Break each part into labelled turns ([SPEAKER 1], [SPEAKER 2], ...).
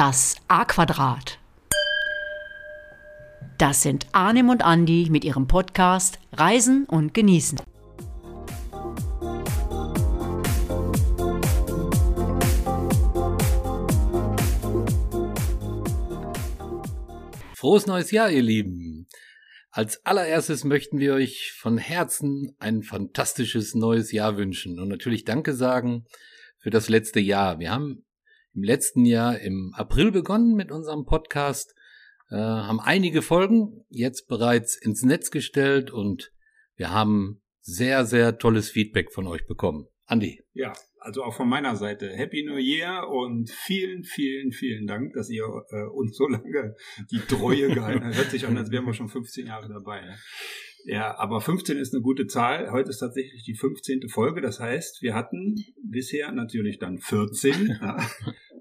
[SPEAKER 1] Das A-Quadrat. Das sind Arnim und Andi mit ihrem Podcast Reisen und Genießen.
[SPEAKER 2] Frohes neues Jahr, ihr Lieben. Als allererstes möchten wir euch von Herzen ein fantastisches neues Jahr wünschen und natürlich Danke sagen für das letzte Jahr. Wir haben im letzten Jahr im April begonnen mit unserem Podcast, äh, haben einige Folgen jetzt bereits ins Netz gestellt und wir haben sehr, sehr tolles Feedback von euch bekommen. Andi.
[SPEAKER 3] Ja, also auch von meiner Seite Happy New Year und vielen, vielen, vielen Dank, dass ihr äh, uns so lange die Treue gehalten habt. Hört sich an, als wären wir schon 15 Jahre dabei. Ne? Ja, aber 15 ist eine gute Zahl. Heute ist tatsächlich die 15. Folge. Das heißt, wir hatten bisher natürlich dann 14. ja.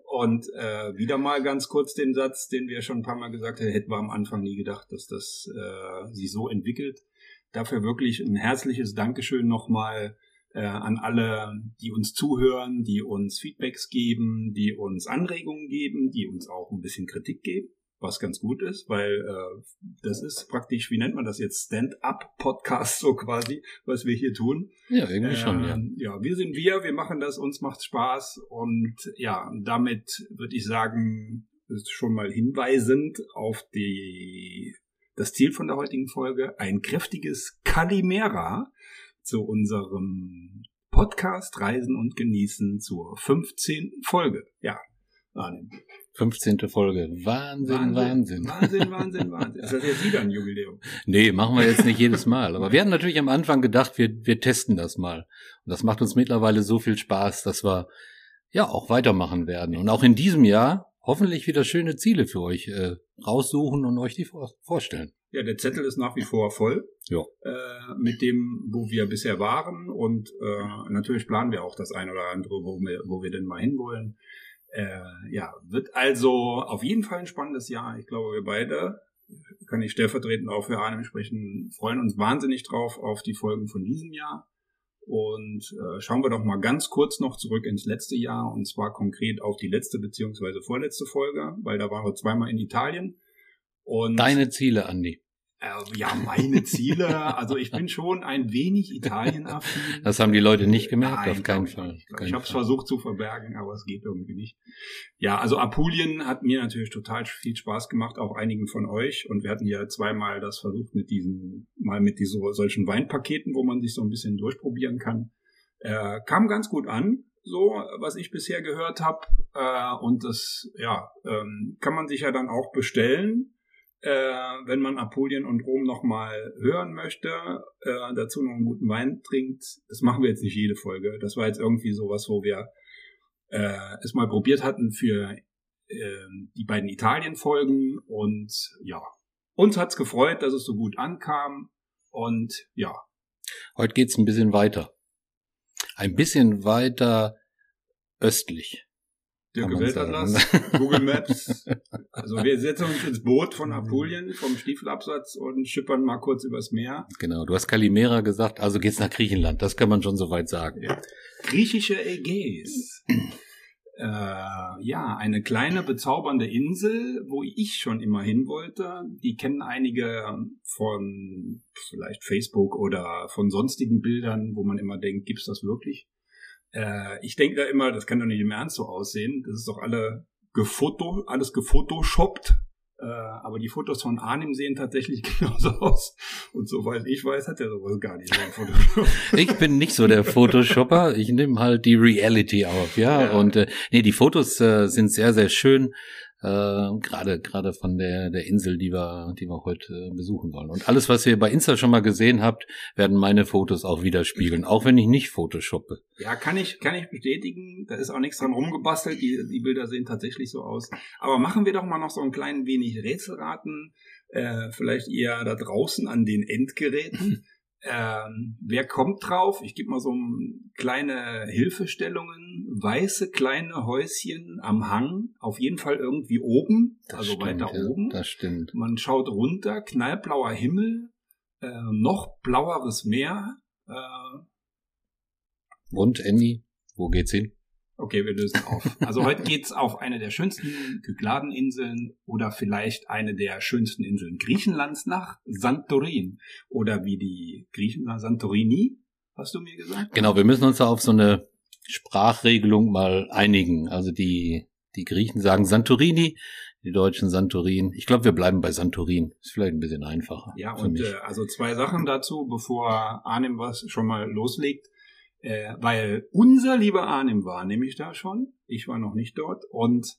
[SPEAKER 3] Und äh, wieder mal ganz kurz den Satz, den wir schon ein paar Mal gesagt haben, hätten wir am Anfang nie gedacht, dass das äh, sich so entwickelt. Dafür wirklich ein herzliches Dankeschön nochmal äh, an alle, die uns zuhören, die uns Feedbacks geben, die uns Anregungen geben, die uns auch ein bisschen Kritik geben, was ganz gut ist, weil äh, das ist praktisch, wie nennt man das jetzt, Stand-up-Podcast so quasi, was wir hier tun.
[SPEAKER 2] Ja, irgendwie äh, schon, ja.
[SPEAKER 3] Ähm, Ja, wir sind wir, wir machen das, uns macht Spaß und ja, damit würde ich sagen, ist schon mal hinweisend auf die das Ziel von der heutigen Folge, ein kräftiges Kalimera zu unserem Podcast Reisen und Genießen zur 15. Folge. Ja,
[SPEAKER 2] Arne. 15. Folge. Wahnsinn, Wahnsinn.
[SPEAKER 3] Wahnsinn, Wahnsinn, Wahnsinn. Ist das jetzt wieder ein Jubiläum?
[SPEAKER 2] Nee, machen wir jetzt nicht jedes Mal. Aber wir hatten natürlich am Anfang gedacht, wir, wir testen das mal. Und das macht uns mittlerweile so viel Spaß, dass wir ja auch weitermachen werden. Und auch in diesem Jahr hoffentlich wieder schöne Ziele für euch äh, raussuchen und euch die vor vorstellen.
[SPEAKER 3] Ja, der Zettel ist nach wie vor voll.
[SPEAKER 2] Ja.
[SPEAKER 3] Äh, mit dem, wo wir bisher waren. Und äh, natürlich planen wir auch das ein oder andere, wo wir, wo wir denn mal hinwollen. Äh, ja, wird also auf jeden Fall ein spannendes Jahr. Ich glaube, wir beide, kann ich stellvertretend auch für Arne sprechen, freuen uns wahnsinnig drauf auf die Folgen von diesem Jahr. Und äh, schauen wir doch mal ganz kurz noch zurück ins letzte Jahr und zwar konkret auf die letzte beziehungsweise vorletzte Folge, weil da waren wir zweimal in Italien.
[SPEAKER 2] Und Deine Ziele, Andi.
[SPEAKER 3] Äh, ja, meine Ziele. Also ich bin schon ein wenig Italienaffin.
[SPEAKER 2] Das haben die Leute nicht gemerkt, Nein, auf keinen Fall.
[SPEAKER 3] Ich, ich habe es versucht zu verbergen, aber es geht irgendwie nicht. Ja, also Apulien hat mir natürlich total viel Spaß gemacht, auch einigen von euch. Und wir hatten ja zweimal das versucht mit diesen, mal mit diesen solchen Weinpaketen, wo man sich so ein bisschen durchprobieren kann. Äh, kam ganz gut an so, was ich bisher gehört habe. Äh, und das, ja, ähm, kann man sich ja dann auch bestellen äh, wenn man Apulien und Rom nochmal hören möchte, äh, dazu noch einen guten Wein trinkt, das machen wir jetzt nicht jede Folge. Das war jetzt irgendwie sowas, wo wir äh, es mal probiert hatten für äh, die beiden Italien-Folgen und ja, uns hat's gefreut, dass es so gut ankam und ja.
[SPEAKER 2] Heute geht's ein bisschen weiter. Ein bisschen weiter östlich.
[SPEAKER 3] Dirk Weltatlas, Google Maps. Also wir setzen uns ins Boot von Apulien, vom Stiefelabsatz und schippern mal kurz übers Meer.
[SPEAKER 2] Genau, du hast Kalimera gesagt, also geht's nach Griechenland, das kann man schon soweit sagen.
[SPEAKER 3] Ja. Griechische Ägäis. äh, ja, eine kleine bezaubernde Insel, wo ich schon immer hin wollte. Die kennen einige von vielleicht Facebook oder von sonstigen Bildern, wo man immer denkt, gibt's das wirklich? Äh, ich denke da immer, das kann doch nicht im Ernst so aussehen. Das ist doch alle gefoto, alles gefotoshoppt. Äh, aber die Fotos von Arnim sehen tatsächlich genauso aus. Und soweit ich weiß, hat er sowas gar nicht.
[SPEAKER 2] ich bin nicht so der Photoshopper. Ich nehme halt die Reality auf, ja. ja. Und äh, nee, die Fotos äh, sind sehr, sehr schön äh, gerade gerade von der der Insel, die wir die wir heute besuchen wollen. Und alles, was ihr bei Insta schon mal gesehen habt, werden meine Fotos auch widerspiegeln, auch wenn ich nicht Photoshoppe.
[SPEAKER 3] Ja, kann ich kann ich bestätigen. Da ist auch nichts dran rumgebastelt. Die die Bilder sehen tatsächlich so aus. Aber machen wir doch mal noch so ein klein wenig Rätselraten. Äh, vielleicht eher da draußen an den Endgeräten. Ähm, wer kommt drauf? Ich gebe mal so kleine Hilfestellungen. Weiße kleine Häuschen am Hang, auf jeden Fall irgendwie oben, das also stimmt, weiter ja, oben.
[SPEAKER 2] Das stimmt.
[SPEAKER 3] Man schaut runter, knallblauer Himmel, äh, noch blaueres Meer. Äh,
[SPEAKER 2] Und Andy, wo geht's hin?
[SPEAKER 3] Okay, wir lösen auf. Also heute geht's auf eine der schönsten Kykladeninseln oder vielleicht eine der schönsten Inseln Griechenlands nach Santorin. Oder wie die Griechen sagen, Santorini, hast du mir gesagt?
[SPEAKER 2] Genau, wir müssen uns da auf so eine Sprachregelung mal einigen. Also die, die Griechen sagen Santorini, die Deutschen Santorin. Ich glaube, wir bleiben bei Santorin. Ist vielleicht ein bisschen einfacher.
[SPEAKER 3] Ja, und äh, also zwei Sachen dazu, bevor Arnim was schon mal loslegt. Äh, weil unser lieber Arnim war nämlich da schon. Ich war noch nicht dort. Und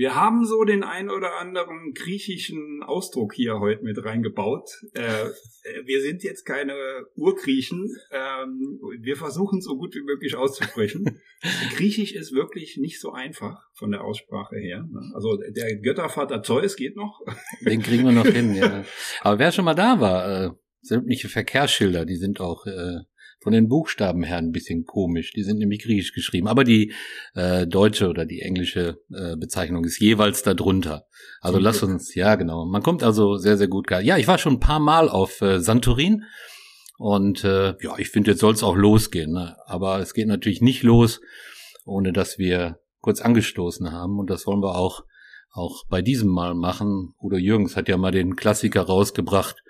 [SPEAKER 3] wir haben so den ein oder anderen griechischen Ausdruck hier heute mit reingebaut. Äh, äh, wir sind jetzt keine Urgriechen. Ähm, wir versuchen so gut wie möglich auszusprechen. Griechisch ist wirklich nicht so einfach von der Aussprache her. Ne? Also der Göttervater Zeus geht noch.
[SPEAKER 2] Den kriegen wir noch hin, ja. Aber wer schon mal da war, äh, sämtliche Verkehrsschilder, die sind auch äh, von den Buchstaben her ein bisschen komisch. Die sind nämlich griechisch geschrieben, aber die äh, deutsche oder die englische äh, Bezeichnung ist jeweils darunter. Also Zum lass uns, ja genau. Man kommt also sehr, sehr gut. Ja, ich war schon ein paar Mal auf äh, Santorin und äh, ja, ich finde, jetzt soll es auch losgehen. Ne? Aber es geht natürlich nicht los, ohne dass wir kurz angestoßen haben und das wollen wir auch auch bei diesem Mal machen. Udo Jürgens hat ja mal den Klassiker rausgebracht,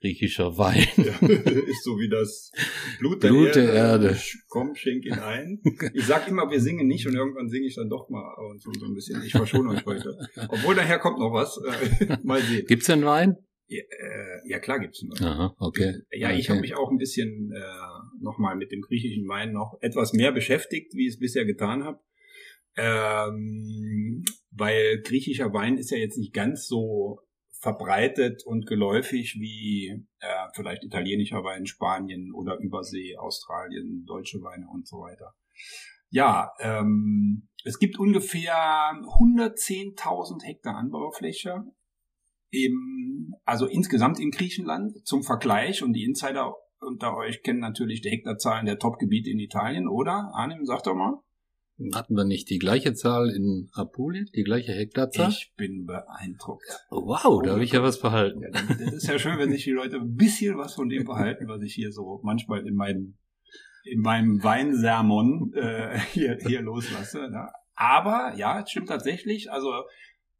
[SPEAKER 2] griechischer Wein. Ja,
[SPEAKER 3] ist so wie das Blut der, Blut der Erde. Erde. Komm, schenk ihn ein. Ich sag immer, wir singen nicht und irgendwann singe ich dann doch mal und so, so ein bisschen. Ich verschone euch heute. Obwohl daher kommt noch was. Äh, mal sehen.
[SPEAKER 2] Gibt's denn Wein?
[SPEAKER 3] Ja, äh, ja klar gibt's einen
[SPEAKER 2] Wein. Aha, okay.
[SPEAKER 3] Ja, ich
[SPEAKER 2] okay.
[SPEAKER 3] habe mich auch ein bisschen äh, nochmal mit dem griechischen Wein noch etwas mehr beschäftigt, wie ich es bisher getan habe. Ähm, weil griechischer Wein ist ja jetzt nicht ganz so verbreitet und geläufig wie äh, vielleicht italienischer Wein, Spanien oder Übersee, Australien, deutsche Weine und so weiter. Ja, ähm, es gibt ungefähr 110.000 Hektar Anbaufläche, im, also insgesamt in Griechenland zum Vergleich und die Insider unter euch kennen natürlich die Hektarzahlen der Top-Gebiete in Italien, oder? Arnim, sag doch mal.
[SPEAKER 2] Hatten wir nicht die gleiche Zahl in Apulien, die gleiche Hektarzahl?
[SPEAKER 3] Ich bin beeindruckt.
[SPEAKER 2] Oh, wow, da habe ich ja was behalten. Ja,
[SPEAKER 3] das ist ja schön, wenn sich die Leute ein bisschen was von dem behalten, was ich hier so manchmal in meinem in meinem Weinsermon äh, hier, hier loslasse. Ne? Aber ja, es stimmt tatsächlich. Also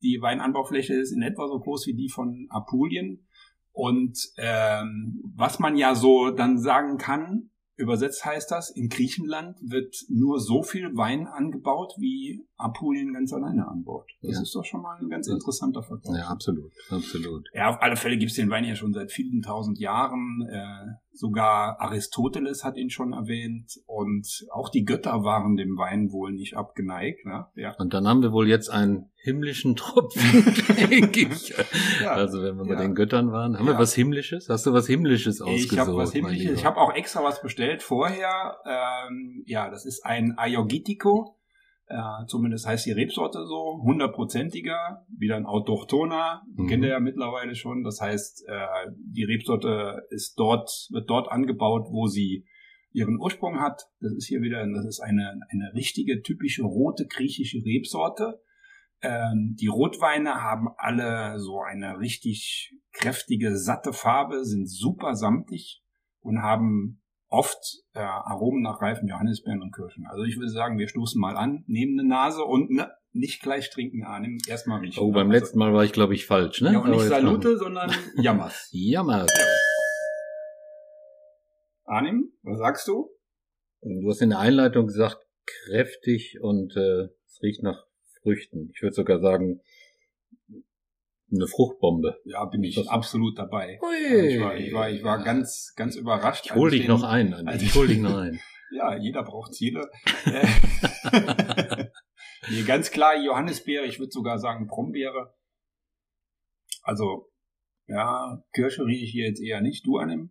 [SPEAKER 3] die Weinanbaufläche ist in etwa so groß wie die von Apulien. Und ähm, was man ja so dann sagen kann, Übersetzt heißt das, in Griechenland wird nur so viel Wein angebaut, wie Apulien ganz alleine anbaut. Das ja. ist doch schon mal ein ganz interessanter Vergleich.
[SPEAKER 2] Ja, absolut, absolut.
[SPEAKER 3] Ja, auf alle Fälle gibt es den Wein ja schon seit vielen tausend Jahren. Äh, sogar Aristoteles hat ihn schon erwähnt und auch die Götter waren dem Wein wohl nicht abgeneigt. Ne?
[SPEAKER 2] Ja. Und dann haben wir wohl jetzt einen himmlischen Tropfen, denke ich. Ja, also wenn wir ja. bei den Göttern waren, haben ja. wir was Himmlisches? Hast du was Himmlisches ausgesucht?
[SPEAKER 3] Ich habe was Himmlisches. Ich habe auch extra was bestellt vorher. Ähm, ja, das ist ein Ayogitico. Äh, zumindest heißt die Rebsorte so, hundertprozentiger, wieder ein Autochtona, mhm. kennt ihr ja mittlerweile schon. Das heißt, äh, die Rebsorte ist dort, wird dort angebaut, wo sie ihren Ursprung hat. Das ist hier wieder, das ist eine, eine richtige, typische rote griechische Rebsorte. Ähm, die Rotweine haben alle so eine richtig kräftige, satte Farbe, sind super samtig und haben oft äh, Aromen nach reifen Johannisbeeren und Kirschen. Also ich würde sagen, wir stoßen mal an, nehmen eine Nase und ne, nicht gleich trinken, Arnim, erstmal riechen.
[SPEAKER 2] Oh, beim letzten Mal war ich, glaube ich, falsch, ne?
[SPEAKER 3] Ja, und nicht Salute, sondern Jammers.
[SPEAKER 2] Jammers.
[SPEAKER 3] Arnim, was sagst du?
[SPEAKER 2] Du hast in der Einleitung gesagt, kräftig und äh, es riecht nach Früchten. Ich würde sogar sagen, eine Fruchtbombe.
[SPEAKER 3] Ja, bin ich absolut dabei. Ui. Ich war, ich war, ich war ganz, ganz überrascht.
[SPEAKER 2] Ich hol dich noch ein, Andi. Ich hol dich noch ein.
[SPEAKER 3] ja, jeder braucht Ziele. nee, ganz klar Johannisbeere, ich würde sogar sagen Brombeere. Also, ja, Kirsche rieche ich hier jetzt eher nicht. Du, Annem?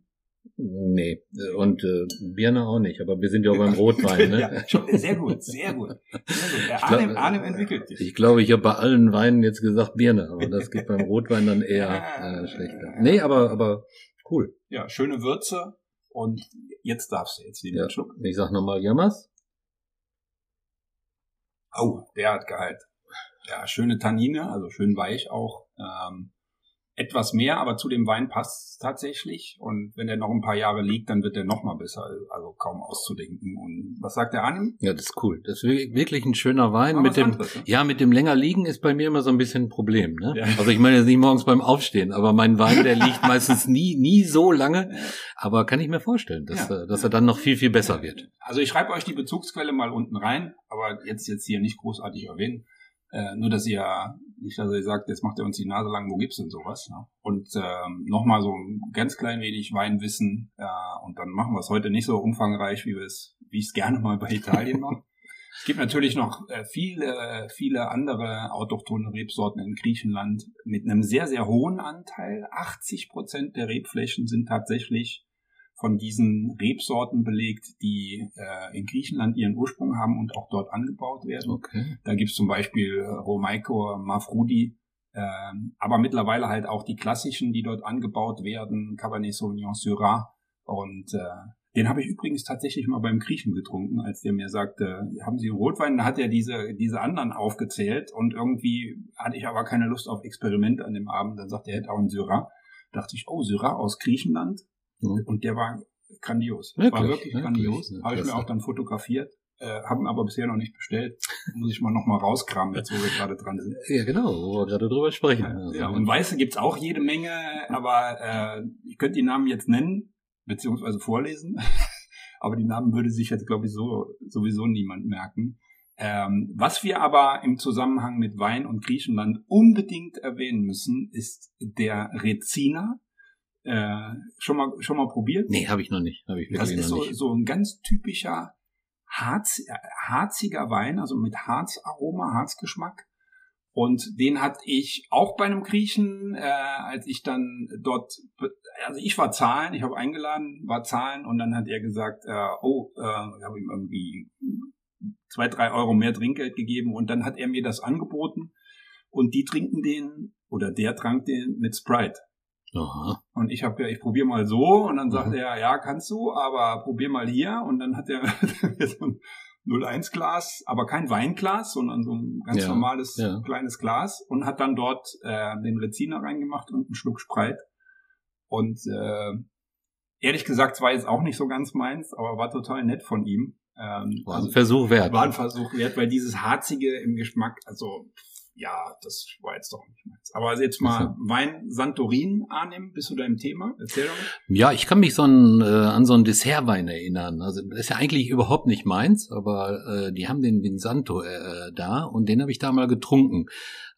[SPEAKER 2] Nee, und äh, Birne auch nicht, aber wir sind ja auch beim Rotwein, ne?
[SPEAKER 3] ja, sehr gut, sehr gut. Sehr gut. Arnim, Arnim entwickelt sich.
[SPEAKER 2] Ich glaube, ich habe bei allen Weinen jetzt gesagt Birne, aber das geht beim Rotwein dann eher äh, schlechter. Nee, aber, aber cool.
[SPEAKER 3] Ja, schöne Würze und jetzt darfst du jetzt wieder
[SPEAKER 2] ja. Schluck. Ich sag nochmal Jammers.
[SPEAKER 3] Oh, der hat Gehalt. Ja, schöne Tannine, also schön weich auch. Ähm, etwas mehr, aber zu dem Wein passt es tatsächlich. Und wenn der noch ein paar Jahre liegt, dann wird der noch mal besser, also kaum auszudenken. Und was sagt der Arnim?
[SPEAKER 2] Ja, das ist cool. Das ist wirklich ein schöner Wein. Mit dem,
[SPEAKER 3] anderes, ne?
[SPEAKER 2] ja, mit dem länger liegen ist bei mir immer so ein bisschen ein Problem. Ne?
[SPEAKER 3] Ja.
[SPEAKER 2] Also ich meine jetzt nicht morgens beim Aufstehen, aber mein Wein, der liegt meistens nie, nie so lange. Aber kann ich mir vorstellen, dass,
[SPEAKER 3] Ja.
[SPEAKER 2] dass er dann noch viel, viel besser wird.
[SPEAKER 3] Also ich schreibe euch die Bezugsquelle mal unten rein, aber jetzt jetzt hier nicht großartig erwähnen. Äh, nur, dass ihr nicht, dass ihr sagt, jetzt macht ihr uns die Nase lang, wo gibt's denn sowas? Ne? Und ähm, nochmal so ein ganz klein wenig Weinwissen äh, und dann machen wir es heute nicht so umfangreich, wie wir es, wie ich es gerne mal bei Italien mache. Es gibt natürlich noch äh, viele, viele andere autochthone Rebsorten in Griechenland mit einem sehr, sehr hohen Anteil. 80 Prozent der Rebflächen sind tatsächlich von diesen Rebsorten belegt, die äh, in Griechenland ihren Ursprung haben und auch dort angebaut werden.
[SPEAKER 2] Okay.
[SPEAKER 3] Da gibt's zum Beispiel äh, Romaico, Mafrudi, ähm, aber mittlerweile halt auch die klassischen, die dort angebaut werden, Cabernet Sauvignon Syrah. Und äh, den habe ich übrigens tatsächlich mal beim Griechen getrunken, als der mir sagte, haben Sie Rotwein? Da hat er diese, diese anderen aufgezählt und irgendwie hatte ich aber keine Lust auf Experiment an dem Abend. Dann sagte er, er hätte auch einen Syrah. Dachte ich, oh, Syrah aus Griechenland.
[SPEAKER 2] Mhm.
[SPEAKER 3] Und der war grandios.
[SPEAKER 2] Wirklich?
[SPEAKER 3] War wirklich
[SPEAKER 2] Wirklich?
[SPEAKER 3] grandios. Habe ich mir auch dann fotografiert. Äh, haben aber bisher noch nicht bestellt. Muss ich mal noch mal rauskramen, jetzt wo wir gerade dran sind.
[SPEAKER 2] Ja, genau, wo wir gerade drüber sprechen. Also,
[SPEAKER 3] Ja, und Weiße gibt's auch jede Menge, aber äh, ich könnte die Namen jetzt nennen, beziehungsweise vorlesen. aber die Namen würde sich jetzt, glaube ich, so sowieso niemand merken. Ähm, was wir aber im Zusammenhang mit Wein und Griechenland unbedingt erwähnen müssen, ist der Rezina. Äh, schon mal schon mal probiert?
[SPEAKER 2] nee, habe ich noch nicht. Habe ich
[SPEAKER 3] Das ist so, so ein ganz typischer Harz, äh, harziger Wein, also mit Harzaroma, Harzgeschmack. Und den hatte ich auch bei einem Griechen, äh, als ich dann dort, also ich war zahlen, ich habe eingeladen, war zahlen und dann hat er gesagt, äh, oh, äh, ich habe ihm irgendwie zwei, drei Euro mehr Trinkgeld gegeben und dann hat er mir das angeboten und die trinken den oder der trank den mit Sprite.
[SPEAKER 2] Aha.
[SPEAKER 3] Und ich habe ja, ich probiere mal so und dann sagt
[SPEAKER 2] Mhm.
[SPEAKER 3] er, ja, kannst du, aber probier mal hier. Und dann hat er so ein 01 Glas, aber kein Weinglas, sondern so ein ganz
[SPEAKER 2] Ja,
[SPEAKER 3] normales
[SPEAKER 2] ja.
[SPEAKER 3] kleines Glas und hat dann dort äh, den Reziner reingemacht und einen Schluck Spreit. Und äh, ehrlich gesagt, es war jetzt auch nicht so ganz meins, aber war total nett von ihm. Ähm,
[SPEAKER 2] War ein Versuch wert.
[SPEAKER 3] war ein Versuch wert, weil dieses Harzige im Geschmack, also ja, das war jetzt doch nicht meins. Aber jetzt mal Wein Santorin annehmen, bist du da im Thema? Erzähl doch mal.
[SPEAKER 2] Ja, ich kann mich so ein, äh, an so einen Dessertwein erinnern. Also das ist ja eigentlich überhaupt nicht meins, aber äh, die haben den Vinsanto äh, da und den habe ich da mal getrunken.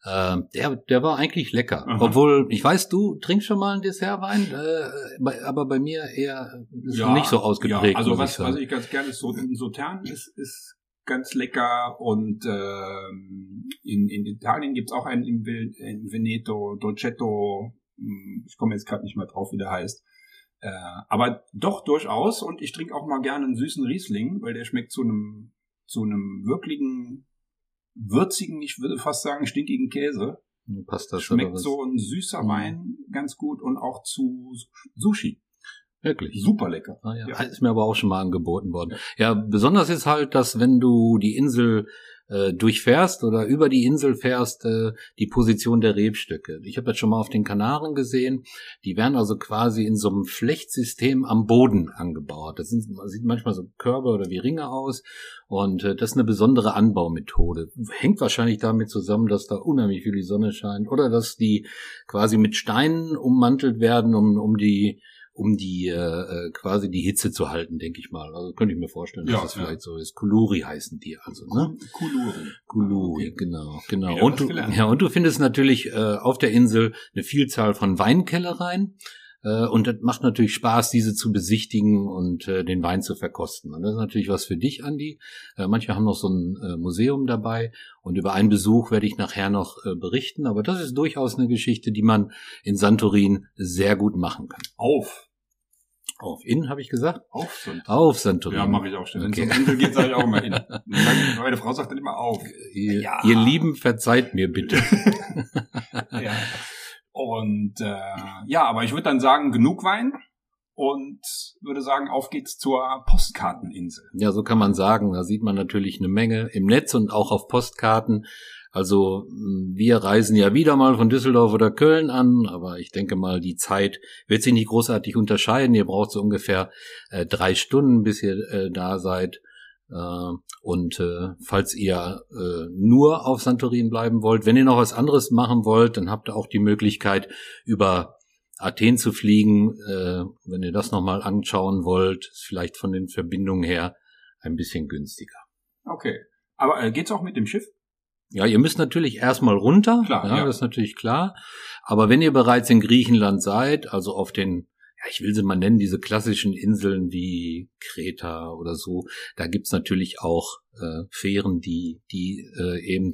[SPEAKER 2] Äh, der, der war eigentlich lecker.
[SPEAKER 3] Aha.
[SPEAKER 2] Obwohl, ich weiß, du trinkst schon mal einen Dessertwein, äh, bei, aber bei mir eher ist nicht so ausgeprägt.
[SPEAKER 3] Ja, also was,
[SPEAKER 2] ich
[SPEAKER 3] was ich ganz gerne so ein Sautern ist, ist ganz lecker und ähm, in, in Italien gibt's auch einen in, in Veneto, Dolcetto, hm, ich komme jetzt gerade nicht mehr drauf, wie der heißt. Äh, aber doch durchaus und ich trinke auch mal gerne einen süßen Riesling, weil der schmeckt zu einem zu einem wirklichen würzigen, ich würde fast sagen stinkigen Käse.
[SPEAKER 2] Passt das
[SPEAKER 3] Schmeckt so ein süßer
[SPEAKER 2] Mhm.
[SPEAKER 3] Wein ganz gut und auch zu Sushi.
[SPEAKER 2] Wirklich.
[SPEAKER 3] Super lecker.
[SPEAKER 2] Ah, ja.
[SPEAKER 3] Ja.
[SPEAKER 2] Ist mir aber auch schon mal angeboten worden. Ja, besonders ist halt, dass wenn du die Insel äh, durchfährst oder über die Insel fährst, äh, die Position der Rebstöcke. Ich habe das schon mal auf den Kanaren gesehen. Die werden also quasi in so einem Flechtsystem am Boden angebaut. Das sind, sieht manchmal so Körbe oder wie Ringe aus. Und äh, das ist eine besondere Anbaumethode. Hängt wahrscheinlich damit zusammen, dass da unheimlich viel die Sonne scheint oder dass die quasi mit Steinen ummantelt werden, um, um die um die äh, quasi die Hitze zu halten, denke ich mal. Also könnte ich mir vorstellen, dass
[SPEAKER 3] Ja,
[SPEAKER 2] das
[SPEAKER 3] ja.
[SPEAKER 2] vielleicht so ist. Kuluri heißen die also, ne?
[SPEAKER 3] Kuluri.
[SPEAKER 2] Kuluri,
[SPEAKER 3] Okay.
[SPEAKER 2] genau, genau.
[SPEAKER 3] Wieder
[SPEAKER 2] Und du, ja, und du findest natürlich äh, auf der Insel eine Vielzahl von Weinkellereien. Äh, und das macht natürlich Spaß, diese zu besichtigen und äh, den Wein zu verkosten. Und das ist natürlich was für dich, Andi. Äh, manche haben noch so ein äh, Museum dabei. Und über einen Besuch werde ich nachher noch äh, berichten. Aber das ist durchaus eine Geschichte, die man in Santorin sehr gut machen kann.
[SPEAKER 3] Auf.
[SPEAKER 2] Auf in, habe ich gesagt?
[SPEAKER 3] Auf sind.
[SPEAKER 2] Auf Santorin.
[SPEAKER 3] Ja, mache ich auch schon.
[SPEAKER 2] Okay.
[SPEAKER 3] Wenn es um Insel geht, sage ich auch immer in. Meine meine Frau sagt dann immer auf.
[SPEAKER 2] Ihr,
[SPEAKER 3] Ja.
[SPEAKER 2] ihr Lieben, verzeiht mir bitte.
[SPEAKER 3] Ja. Und äh, ja, aber ich würde dann sagen, genug Wein und würde sagen, auf geht's zur Postkarteninsel.
[SPEAKER 2] Ja, so kann man sagen. Da sieht man natürlich eine Menge im Netz und auch auf Postkarten. Also wir reisen ja wieder mal von Düsseldorf oder Köln an, aber ich denke mal, die Zeit wird sich nicht großartig unterscheiden. Ihr braucht so ungefähr äh, drei Stunden, bis ihr äh, da seid. Äh, und äh, falls ihr äh, nur auf Santorin bleiben wollt, wenn ihr noch was anderes machen wollt, dann habt ihr auch die Möglichkeit, über Athen zu fliegen. Äh, wenn ihr das nochmal anschauen wollt, ist vielleicht von den Verbindungen her ein bisschen günstiger.
[SPEAKER 3] Okay. Aber äh, geht's auch mit dem Schiff?
[SPEAKER 2] Ja, ihr müsst natürlich erstmal runter.
[SPEAKER 3] Klar,
[SPEAKER 2] ja,
[SPEAKER 3] ja.
[SPEAKER 2] das ist natürlich klar. Aber wenn ihr bereits in Griechenland seid, also auf den, ich will sie mal nennen, diese klassischen Inseln wie Kreta oder so, da gibt's natürlich auch äh, Fähren, die, die äh, eben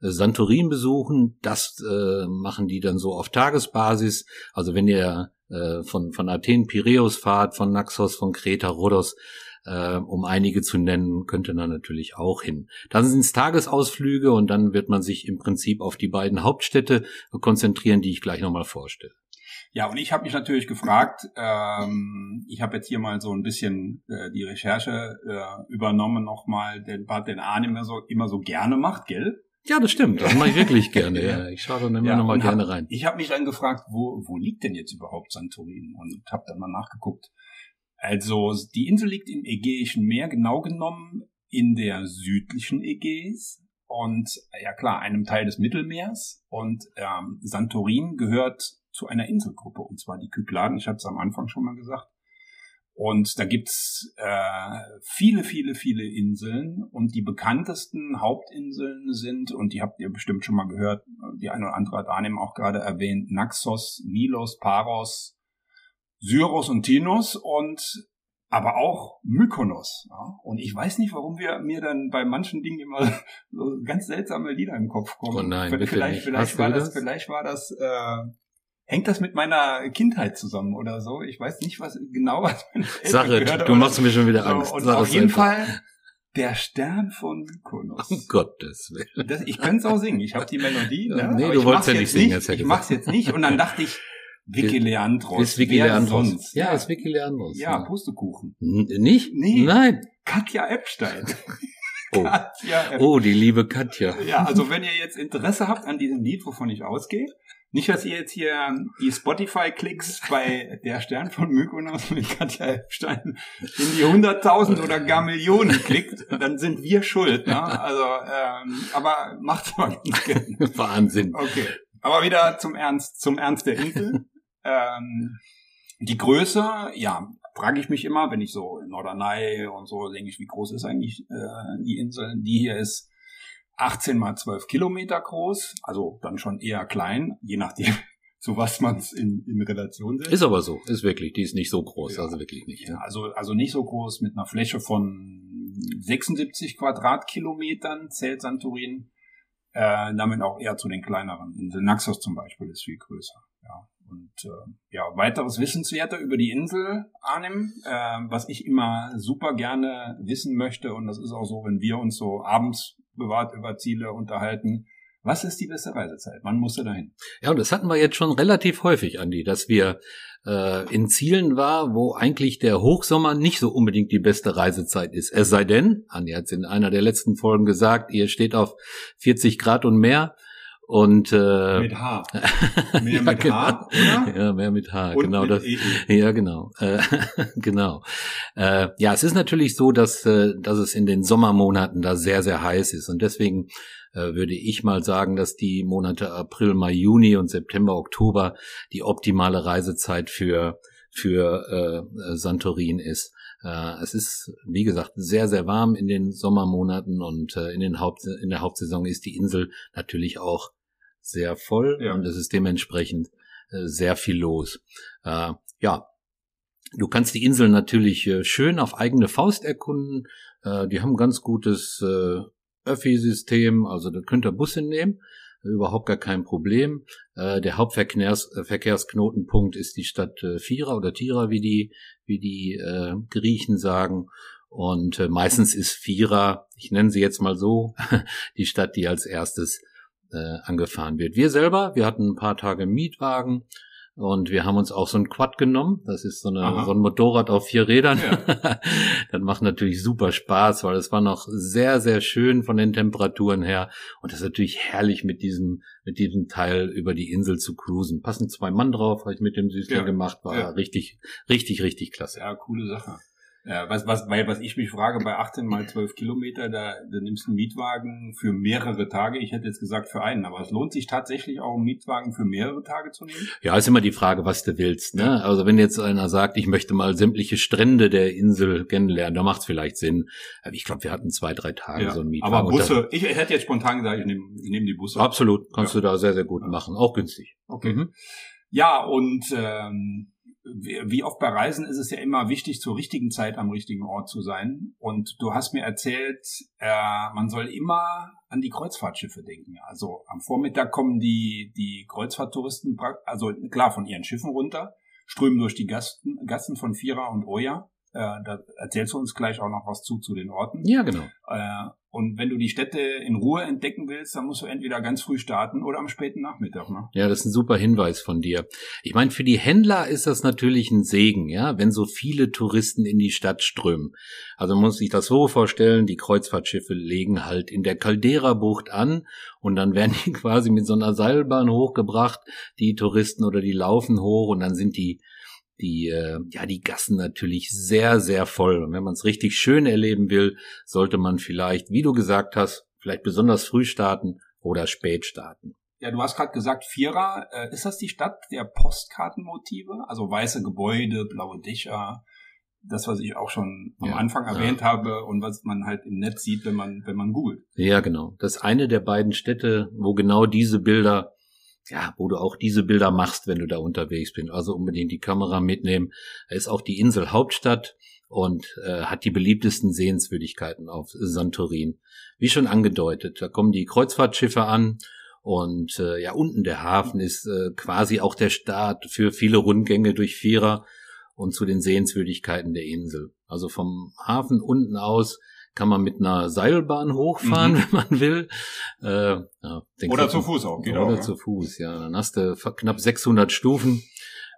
[SPEAKER 2] äh, Santorin besuchen. Das äh, machen die dann so auf Tagesbasis. Also wenn ihr äh, von, von Athen Piräus fahrt, von Naxos, von Kreta, Rhodos, äh, um einige zu nennen, könnte man natürlich auch hin. Dann sind es Tagesausflüge und dann wird man sich im Prinzip auf die beiden Hauptstädte konzentrieren, die ich gleich nochmal vorstelle.
[SPEAKER 3] Ja, und ich habe mich natürlich gefragt, ähm, ich habe jetzt hier mal so ein bisschen äh, die Recherche äh, übernommen nochmal, den Bad den Arne immer so, immer so gerne macht, gell?
[SPEAKER 2] Ja, das stimmt. Das mache ich wirklich gerne. Ja, ich schaue dann immer
[SPEAKER 3] Ja,
[SPEAKER 2] noch mal
[SPEAKER 3] und
[SPEAKER 2] gerne
[SPEAKER 3] hab,
[SPEAKER 2] rein.
[SPEAKER 3] Ich habe mich dann gefragt, wo, wo liegt denn jetzt überhaupt Santorin? Und habe dann mal nachgeguckt. Also die Insel liegt im Ägäischen Meer, genau genommen in der südlichen Ägäis und ja klar, einem Teil des Mittelmeers. Und ähm, Santorin gehört zu einer Inselgruppe, und zwar die Kykladen. Ich hatte es am Anfang schon mal gesagt. Und da gibt's äh, viele, viele, viele Inseln und die bekanntesten Hauptinseln sind, und die habt ihr bestimmt schon mal gehört, die eine oder andere hat Arnim auch gerade erwähnt, Naxos, Milos, Paros, Syros und Tinos und aber auch Mykonos. Ja? Und ich weiß nicht, warum wir mir dann bei manchen Dingen immer so ganz seltsame Lieder im Kopf kommen.
[SPEAKER 2] Oh nein,
[SPEAKER 3] V-
[SPEAKER 2] bitte
[SPEAKER 3] vielleicht,
[SPEAKER 2] nicht.
[SPEAKER 3] vielleicht
[SPEAKER 2] Hast
[SPEAKER 3] war das,
[SPEAKER 2] das?
[SPEAKER 3] vielleicht war das, äh, hängt das mit meiner Kindheit zusammen oder so? Ich weiß nicht, was genau was meine Eltern
[SPEAKER 2] es,
[SPEAKER 3] gehört
[SPEAKER 2] du machst mir schon wieder
[SPEAKER 3] So,
[SPEAKER 2] Angst.
[SPEAKER 3] und
[SPEAKER 2] Sag
[SPEAKER 3] auf jeden
[SPEAKER 2] einfach.
[SPEAKER 3] Fall der Stern von Mykonos.
[SPEAKER 2] Um Gottes Willen.
[SPEAKER 3] Das, ich könnte es auch singen. Ich habe die Melodie.
[SPEAKER 2] Ja,
[SPEAKER 3] Ne?
[SPEAKER 2] nee,
[SPEAKER 3] aber
[SPEAKER 2] du wolltest ja nicht singen, ja
[SPEAKER 3] Ich mach's jetzt nicht. Und dann dachte ich, Vicky Leandros.
[SPEAKER 2] Ist Vicky Leandros.
[SPEAKER 3] sonst?
[SPEAKER 2] Ja, ist Vicky Leandros.
[SPEAKER 3] Ja, Pustekuchen.
[SPEAKER 2] N- Nicht?
[SPEAKER 3] Nee.
[SPEAKER 2] Nein.
[SPEAKER 3] Katja Epstein.
[SPEAKER 2] Oh.
[SPEAKER 3] Katja
[SPEAKER 2] oh, die liebe Katja.
[SPEAKER 3] Ja, also wenn ihr jetzt Interesse habt an diesem Lied, wovon ich ausgehe, nicht, dass ihr jetzt hier die Spotify-Klicks bei der Stern von Mykonos mit Katja Epstein in die hunderttausend oder gar Millionen klickt, dann sind wir schuld. Ne? Also, ähm, aber macht's mal.
[SPEAKER 2] Wahnsinn.
[SPEAKER 3] Okay. Aber wieder zum Ernst, zum Ernst der Insel. ähm, die Größe, ja, frage ich mich immer, wenn ich so in Norderney und so denke ich, wie groß ist eigentlich äh, die Insel? Die hier ist 18 mal 12 Kilometer groß, also dann schon eher klein, je nachdem, zu was man es in, in Relation setzt.
[SPEAKER 2] Ist aber so. Ist wirklich. Die ist nicht so groß.
[SPEAKER 3] Ja.
[SPEAKER 2] Also wirklich nicht.
[SPEAKER 3] Ja,
[SPEAKER 2] Ja.
[SPEAKER 3] also, also nicht so groß mit einer Fläche von 76 Quadratkilometern zählt Santorin. Äh, damit auch eher zu den kleineren Inseln. Naxos zum Beispiel ist viel größer. Ja. Und äh, ja, weiteres Wissenswerte über die Insel Arnim, äh, was ich immer super gerne wissen möchte, und das ist auch so, wenn wir uns so abends privat über Ziele unterhalten. Was ist die beste Reisezeit? Wann musst du dahin?
[SPEAKER 2] Ja, und das hatten wir jetzt schon relativ häufig, Andi, dass wir äh, in Zielen war, wo eigentlich der Hochsommer nicht so unbedingt die beste Reisezeit ist. Es sei denn, Andi hat es in einer der letzten Folgen gesagt, ihr steht auf 40 Grad und mehr. Und äh,
[SPEAKER 3] H. Mehr
[SPEAKER 2] ja,
[SPEAKER 3] mit
[SPEAKER 2] genau.
[SPEAKER 3] H, oder?
[SPEAKER 2] Ja, mehr mit H,
[SPEAKER 3] Und
[SPEAKER 2] genau
[SPEAKER 3] mit
[SPEAKER 2] das.
[SPEAKER 3] EE.
[SPEAKER 2] Ja, genau. Äh, genau. Äh, ja, es ist natürlich so, dass, äh, dass es in den Sommermonaten da sehr, sehr heiß ist. Und deswegen äh, würde ich mal sagen, dass die Monate April, Mai, Juni und September, Oktober die optimale Reisezeit für, für äh, Santorin ist. Äh, es ist, wie gesagt, sehr, sehr warm in den Sommermonaten und äh, in, den Haupt, in der Hauptsaison ist die Insel natürlich auch sehr voll
[SPEAKER 3] Ja.
[SPEAKER 2] und es ist dementsprechend äh, sehr viel los. Äh, ja, du kannst die Insel natürlich äh, schön auf eigene Faust erkunden. Äh, die haben ein ganz gutes äh, Öffi-System, also da könnt ihr Busse nehmen, überhaupt gar kein Problem. Äh, der Hauptverkehrs äh, ist die Stadt äh, Fira oder Tira, wie die, wie die äh, Griechen sagen. Und äh, meistens ist Fira, ich nenne sie jetzt mal so, die Stadt, die als erstes äh, angefahren wird. Wir selber, wir hatten ein paar Tage Mietwagen, Und wir haben uns auch so ein Quad genommen. Das ist so, eine, so ein Motorrad auf vier Rädern. Ja. das macht natürlich super Spaß, weil es war noch sehr, sehr schön von den Temperaturen her. Und das ist natürlich herrlich mit diesem, mit diesem Teil über die Insel zu cruisen. Passen zwei Mann drauf, habe ich mit dem Süßling ja. gemacht. War ja. richtig, richtig, richtig klasse.
[SPEAKER 3] Ja, coole Sache. Ja, was, was, weil, was ich mich frage, bei 18 mal 12 Kilometer, da, da nimmst du einen Mietwagen für mehrere Tage. Ich hätte jetzt gesagt für einen, aber es lohnt sich tatsächlich auch, einen Mietwagen für mehrere Tage zu nehmen?
[SPEAKER 2] Ja, ist immer die Frage, was du willst. Ne? Also wenn jetzt einer sagt, ich möchte mal sämtliche Strände der Insel kennenlernen, da macht es vielleicht Sinn. Ich glaube, wir hatten zwei, drei Tage ja, so einen Mietwagen.
[SPEAKER 3] Aber Busse, ich hätte jetzt spontan gesagt, ich nehme ich nehm die Busse.
[SPEAKER 2] Absolut, kannst ja. du da sehr, sehr gut machen. Auch günstig.
[SPEAKER 3] Okay. Mhm. Ja, und ähm, wie oft bei Reisen ist es ja immer wichtig, zur richtigen Zeit am richtigen Ort zu sein. Und du hast mir erzählt, äh, man soll immer an die Kreuzfahrtschiffe denken. Also am Vormittag kommen die, die Kreuzfahrttouristen, also klar von ihren Schiffen runter, strömen durch die Gassen, Gassen von Fira und Oya. Äh, da erzählst du uns gleich auch noch was zu, zu den Orten.
[SPEAKER 2] Ja, genau.
[SPEAKER 3] Äh, und wenn du die Städte in Ruhe entdecken willst, dann musst du entweder ganz früh starten oder am späten Nachmittag. Ne?
[SPEAKER 2] Ja, das ist ein super Hinweis von dir. Ich meine, für die Händler ist das natürlich ein Segen, ja, wenn so viele Touristen in die Stadt strömen. Also man muss sich das so vorstellen, die Kreuzfahrtschiffe legen halt in der Caldera-Bucht an und dann werden die quasi mit so einer Seilbahn hochgebracht, die Touristen oder die laufen hoch und dann sind die die äh, ja die Gassen natürlich sehr sehr voll und wenn man es richtig schön erleben will, sollte man vielleicht, wie du gesagt hast, vielleicht besonders früh starten oder spät starten.
[SPEAKER 3] Ja, du hast gerade gesagt, Vierer, äh, ist das die Stadt der Postkartenmotive? Also weiße Gebäude, blaue Dächer, das, was ich auch schon am ja, Anfang erwähnt ja. habe und was man halt im Netz sieht, wenn man, wenn man googelt.
[SPEAKER 2] Ja, genau. Das ist eine der beiden Städte, wo genau diese Bilder ja, wo du auch diese Bilder machst, wenn du da unterwegs bist. Also unbedingt die Kamera mitnehmen. Da ist auch die Insel Hauptstadt und äh, hat die beliebtesten Sehenswürdigkeiten auf Santorin. Wie schon angedeutet, da kommen die Kreuzfahrtschiffe an und äh, ja, unten der Hafen ist äh, quasi auch der Start für viele Rundgänge durch Vierer und zu den Sehenswürdigkeiten der Insel. Also vom Hafen unten aus kann man mit einer Seilbahn hochfahren, mhm. wenn man will.
[SPEAKER 3] Äh, ja, oder zu Fuß auch,
[SPEAKER 2] genau. Oder zu Fuß, ja. Dann hast du knapp 600 Stufen.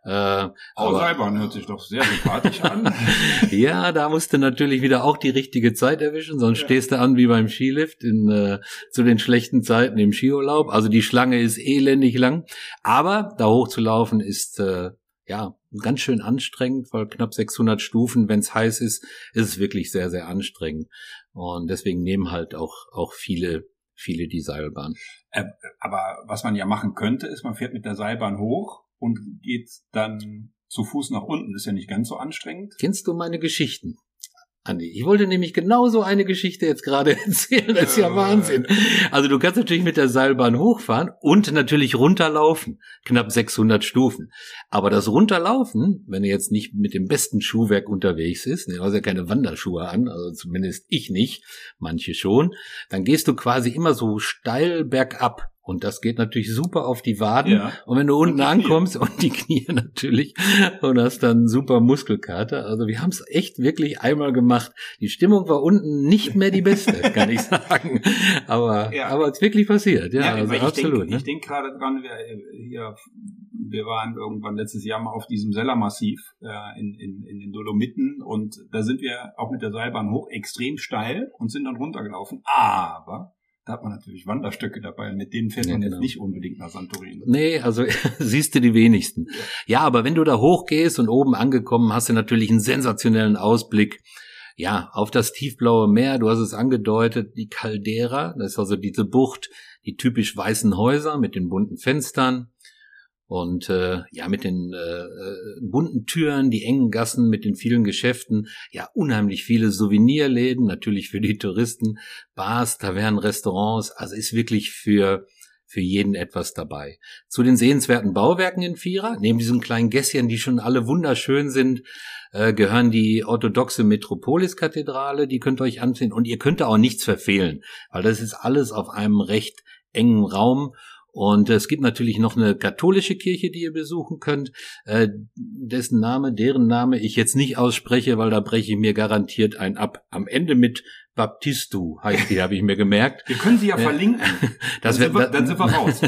[SPEAKER 3] Äh, oh, Seilbahn hört sich doch sehr sympathisch an.
[SPEAKER 2] ja, da musst du natürlich wieder auch die richtige Zeit erwischen, sonst ja. stehst du an wie beim Skilift in, äh, zu den schlechten Zeiten im Skiurlaub. Also die Schlange ist elendig lang. Aber da hochzulaufen ist äh, ja, ganz schön anstrengend, weil knapp 600 Stufen, wenn es heiß ist, ist es wirklich sehr, sehr anstrengend. Und deswegen nehmen halt auch, auch viele, viele die Seilbahn.
[SPEAKER 3] Äh, aber was man ja machen könnte, ist, man fährt mit der Seilbahn hoch und geht dann zu Fuß nach unten. Ist ja nicht ganz so anstrengend.
[SPEAKER 2] Kennst du meine Geschichten? Andi. Ich wollte nämlich genau so eine Geschichte jetzt gerade erzählen. Das ist ja Wahnsinn. Also du kannst natürlich mit der Seilbahn hochfahren und natürlich runterlaufen. Knapp 600 Stufen. Aber das Runterlaufen, wenn du jetzt nicht mit dem besten Schuhwerk unterwegs ist, du hast ja keine Wanderschuhe an, also zumindest ich nicht, manche schon, dann gehst du quasi immer so steil bergab. Und das geht natürlich super auf die Waden. Ja. Und wenn du unten ankommst und die Knie natürlich und hast dann super Muskelkater. Also wir haben es echt wirklich einmal gemacht. Die Stimmung war unten nicht mehr die beste, kann ich sagen. Aber ja. aber es ist wirklich passiert. Ja, ja also
[SPEAKER 3] ich absolut. Denk, ne? Ich denke gerade dran, wir, hier, wir waren irgendwann letztes Jahr mal auf diesem Sellermassiv äh, in, in, in den Dolomiten und da sind wir auch mit der Seilbahn hoch extrem steil und sind dann runtergelaufen. Aber da hat man natürlich Wanderstöcke dabei. Mit denen fährt man ja, genau. jetzt nicht unbedingt nach Santorini.
[SPEAKER 2] Nee, also siehst du die wenigsten. Ja. ja, aber wenn du da hochgehst und oben angekommen, hast du natürlich einen sensationellen Ausblick. Ja, auf das tiefblaue Meer, du hast es angedeutet, die Caldera, das ist also diese Bucht, die typisch weißen Häuser mit den bunten Fenstern, und äh, ja, mit den äh, äh, bunten Türen, die engen Gassen, mit den vielen Geschäften, ja, unheimlich viele Souvenirläden, natürlich für die Touristen, Bars, Tavernen, Restaurants, also ist wirklich für für jeden etwas dabei. Zu den sehenswerten Bauwerken in Vierer, neben diesen kleinen Gässchen, die schon alle wunderschön sind, äh, gehören die orthodoxe Metropolis-Kathedrale, die könnt ihr euch ansehen. Und ihr könnt da auch nichts verfehlen, weil das ist alles auf einem recht engen Raum und es gibt natürlich noch eine katholische Kirche, die ihr besuchen könnt, äh, dessen Name, deren Name ich jetzt nicht ausspreche, weil da breche ich mir garantiert ein ab. Am Ende mit Baptistu heißt die, habe ich mir gemerkt.
[SPEAKER 3] Wir können sie ja verlinken.
[SPEAKER 2] Das
[SPEAKER 3] dann,
[SPEAKER 2] wär,
[SPEAKER 3] sind wir, dann sind wir raus.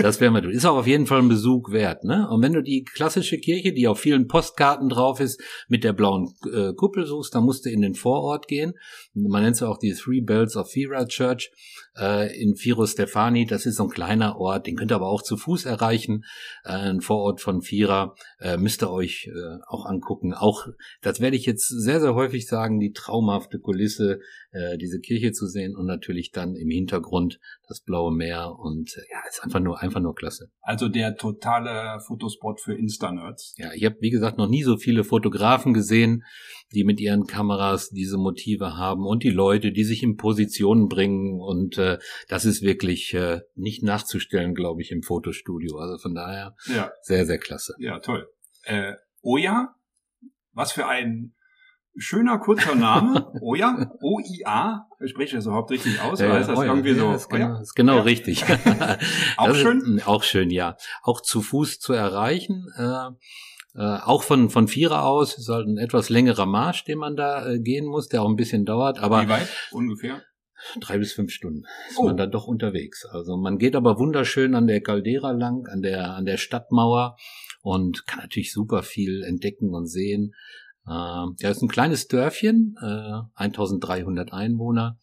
[SPEAKER 2] das wäre mal, ist auch auf jeden Fall ein Besuch wert, ne? Und wenn du die klassische Kirche, die auf vielen Postkarten drauf ist, mit der blauen äh, Kuppel suchst, dann musst du in den Vorort gehen. Man nennt es auch die Three Bells of Fira Church äh, in Firo Stefani. Das ist so ein kleiner Ort, den könnt ihr aber auch zu Fuß erreichen. Äh, ein Vorort von Fira äh, müsst ihr euch äh, auch angucken. Auch, das werde ich jetzt sehr, sehr häufig sagen, die traumhafte Kulisse, äh, diese Kirche zu sehen und natürlich dann im Hintergrund das blaue Meer und äh, ja, ist einfach nur, einfach nur klasse.
[SPEAKER 3] Also der totale Fotospot für Insta-Nerds.
[SPEAKER 2] Ja, ich habe, wie gesagt, noch nie so viele Fotografen gesehen, die mit ihren Kameras diese Motive haben und die Leute, die sich in Positionen bringen und äh, das ist wirklich äh, nicht nachzustellen, glaube ich, im Fotostudio. Also von daher
[SPEAKER 3] Ja,
[SPEAKER 2] sehr, sehr klasse.
[SPEAKER 3] ja, toll. Äh, Oja, was für ein schöner kurzer Name. Oja, O-I-A. Spreche ich das überhaupt richtig aus? Oder ist das
[SPEAKER 2] ja,
[SPEAKER 3] irgendwie
[SPEAKER 2] ja,
[SPEAKER 3] so?
[SPEAKER 2] Ist genau, ist genau
[SPEAKER 3] Ja.
[SPEAKER 2] richtig.
[SPEAKER 3] Auch
[SPEAKER 2] Das ist-
[SPEAKER 3] schön?
[SPEAKER 2] Auch schön, ja. Auch zu Fuß zu erreichen. Äh, äh, auch von, von Vierer aus ist halt ein etwas längerer Marsch, den man da äh, gehen muss, der auch ein bisschen dauert, aber
[SPEAKER 3] Wie weit ungefähr?
[SPEAKER 2] drei bis fünf Stunden ist
[SPEAKER 3] Oh.
[SPEAKER 2] man da doch unterwegs. Also man geht aber wunderschön an der Caldera lang, an der, an der Stadtmauer und kann natürlich super viel entdecken und sehen. Äh, ja, ist ein kleines Dörfchen, äh, 1300 Einwohner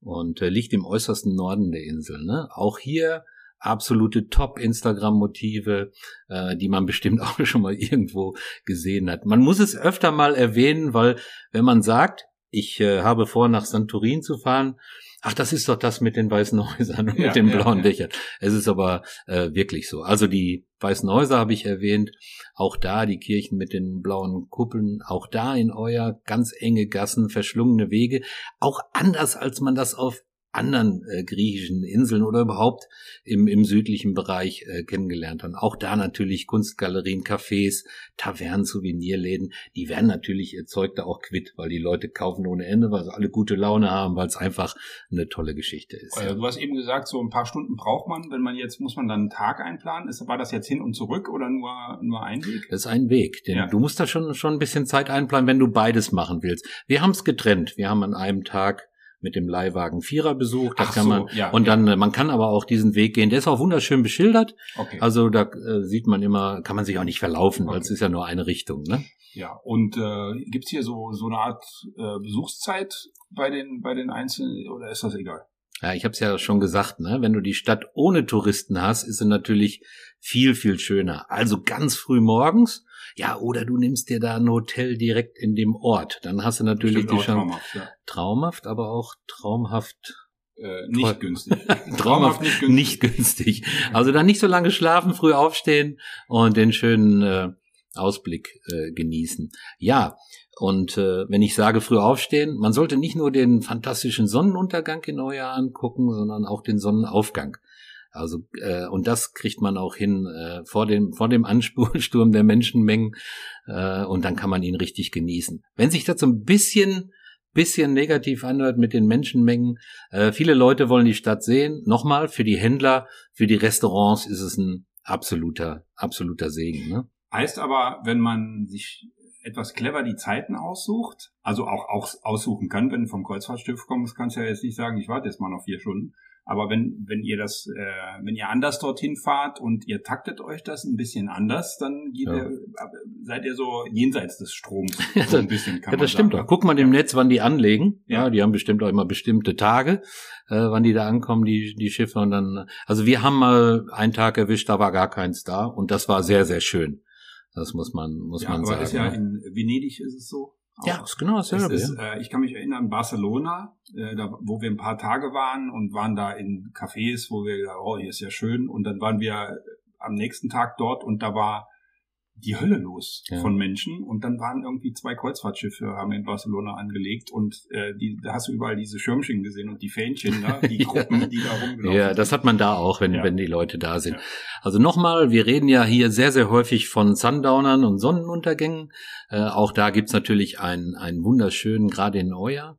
[SPEAKER 2] und äh, liegt im äußersten Norden der Insel. Ne? Auch hier absolute Top-Instagram-Motive, äh, die man bestimmt auch schon mal irgendwo gesehen hat. Man muss es öfter mal erwähnen, weil wenn man sagt, ich äh, habe vor, nach Santorin zu fahren, ach, das ist doch das mit den weißen Häusern und
[SPEAKER 3] Ja,
[SPEAKER 2] mit den
[SPEAKER 3] ja,
[SPEAKER 2] blauen
[SPEAKER 3] ja.
[SPEAKER 2] Dächern. Es ist aber äh, wirklich so. Also die weißen Häuser habe ich erwähnt, auch da die Kirchen mit den blauen Kuppeln, auch da in euer ganz enge Gassen, verschlungene Wege, auch anders als man das auf anderen äh, griechischen Inseln oder überhaupt im, im südlichen Bereich äh, kennengelernt haben. Auch da natürlich Kunstgalerien, Cafés, Tavernen, Souvenirläden, die werden natürlich ihr Zeug da auch quitt, weil die Leute kaufen ohne Ende, weil sie alle gute Laune haben, weil es einfach eine tolle Geschichte ist.
[SPEAKER 3] Äh, Du hast eben gesagt, so ein paar Stunden braucht man, wenn man jetzt, muss man dann einen Tag einplanen. Ist, war das jetzt hin und zurück oder nur, nur ein Weg?
[SPEAKER 2] Das ist ein Weg, denn
[SPEAKER 3] Ja.
[SPEAKER 2] du musst da schon, schon ein bisschen Zeit einplanen, wenn du beides machen willst. Wir haben es getrennt. Wir haben an einem Tag mit dem Leihwagen Vierer besucht. Da
[SPEAKER 3] Ach
[SPEAKER 2] kann
[SPEAKER 3] so,
[SPEAKER 2] man,
[SPEAKER 3] ja,
[SPEAKER 2] und dann, man kann aber auch diesen Weg gehen. Der ist auch wunderschön beschildert.
[SPEAKER 3] Okay.
[SPEAKER 2] Also da äh, sieht man immer, kann man sich auch nicht verlaufen, weil
[SPEAKER 3] Okay.
[SPEAKER 2] es ist ja nur eine Richtung. Ne?
[SPEAKER 3] Ja, und äh, gibt's hier so, so eine Art äh, Besuchszeit bei den, bei den Einzelnen oder ist das egal?
[SPEAKER 2] Ja, ich habe es ja schon gesagt, ne? wenn du die Stadt ohne Touristen hast, ist sie natürlich viel, viel schöner. Also ganz früh morgens, ja, oder du nimmst dir da ein Hotel direkt in dem Ort. Dann hast du natürlich
[SPEAKER 3] Bestimmt
[SPEAKER 2] die Chance.
[SPEAKER 3] traumhaft, ja.
[SPEAKER 2] traumhaft, aber auch traumhaft
[SPEAKER 3] Äh, nicht günstig.
[SPEAKER 2] traumhaft
[SPEAKER 3] nicht
[SPEAKER 2] nicht günstig. Also dann nicht so lange schlafen, früh aufstehen und den schönen äh, Ausblick äh, genießen. Ja, und äh, wenn ich sage früh aufstehen, man sollte nicht nur den fantastischen Sonnenuntergang in Neujahr angucken, sondern auch den Sonnenaufgang. Also äh, und das kriegt man auch hin äh, vor dem vor dem Ansturm der Menschenmengen äh, und dann kann man ihn richtig genießen. Wenn sich das so ein bisschen bisschen negativ anhört mit den Menschenmengen, äh, viele Leute wollen die Stadt sehen. Nochmal, für die Händler, für die Restaurants ist es ein absoluter, absoluter Segen. Ne?
[SPEAKER 3] Heißt aber, wenn man sich etwas clever die Zeiten aussucht, also auch, auch aussuchen kann, wenn du vom Kreuzfahrtschiff kommst, kannst du ja jetzt nicht sagen, ich warte jetzt mal noch vier Stunden. Aber wenn, wenn ihr das, äh, wenn ihr anders dorthin fahrt und ihr taktet euch das ein bisschen anders, dann geht
[SPEAKER 2] Ja.
[SPEAKER 3] ihr, seid ihr so jenseits des Stroms.
[SPEAKER 2] Ja,
[SPEAKER 3] so ein bisschen, kann
[SPEAKER 2] Ja, das stimmt
[SPEAKER 3] sagen.
[SPEAKER 2] doch. Guck mal im Netz, wann die anlegen. Ja.
[SPEAKER 3] Ja.
[SPEAKER 2] die haben bestimmt auch immer bestimmte Tage, äh, wann die da ankommen, die, die Schiffe. Und dann, also wir haben mal einen Tag erwischt, da war gar keins da. Und das war sehr, sehr schön. Das muss man, muss
[SPEAKER 3] Ja,
[SPEAKER 2] man
[SPEAKER 3] aber
[SPEAKER 2] sagen.
[SPEAKER 3] ist ja in Venedig ist es so.
[SPEAKER 2] Ja, ist genau dasselbe.
[SPEAKER 3] Ist,
[SPEAKER 2] ja.
[SPEAKER 3] äh, ich kann mich erinnern, Barcelona, äh, da, wo wir ein paar Tage waren und waren da in Cafés, wo wir oh, hier ist ja schön. Und dann waren wir am nächsten Tag dort und da war die Hölle los
[SPEAKER 2] Ja.
[SPEAKER 3] von Menschen. Und dann waren irgendwie zwei Kreuzfahrtschiffe, haben in Barcelona angelegt und äh, die, da hast du überall diese Schirmchen gesehen und die Fähnchen da, die
[SPEAKER 2] Ja.
[SPEAKER 3] Gruppen, die da rumgelaufen
[SPEAKER 2] Ja, das hat man da auch, wenn,
[SPEAKER 3] Ja.
[SPEAKER 2] wenn die Leute da sind.
[SPEAKER 3] Ja.
[SPEAKER 2] Also nochmal, wir reden ja hier sehr, sehr häufig von Sundownern und Sonnenuntergängen. Äh, auch da gibt's natürlich einen, einen wunderschönen, gerade in Euer.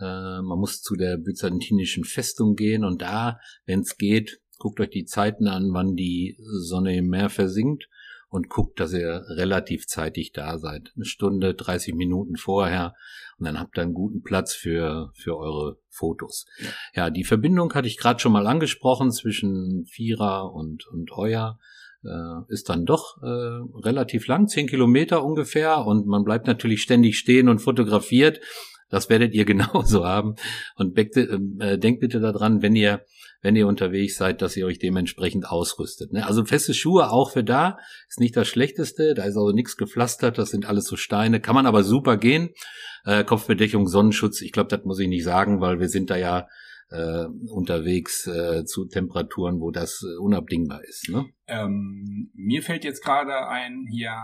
[SPEAKER 2] Äh, man muss zu der byzantinischen Festung gehen und da, wenn es geht, guckt euch die Zeiten an, wann die Sonne im Meer versinkt. Und guckt, dass ihr relativ zeitig da seid. Eine Stunde, 30 Minuten vorher und dann habt ihr einen guten Platz für, für eure Fotos. Ja, ja die Verbindung hatte ich gerade schon mal angesprochen zwischen Vierer und, und Heuer äh, ist dann doch äh, relativ lang, zehn Kilometer ungefähr und man bleibt natürlich ständig stehen und fotografiert. Das werdet ihr genauso haben. Und äh, denkt bitte daran, wenn ihr wenn ihr unterwegs seid, dass ihr euch dementsprechend ausrüstet. Ne? Also feste Schuhe auch für da ist nicht das Schlechteste. Da ist also nichts gepflastert. Das sind alles so Steine. Kann man aber super gehen. Äh, Kopfbedeckung, Sonnenschutz. Ich glaube, das muss ich nicht sagen, weil wir sind da ja äh, unterwegs äh, zu Temperaturen, wo das äh, unabdingbar ist. Ne?
[SPEAKER 3] Ähm, mir fällt jetzt gerade ein hier,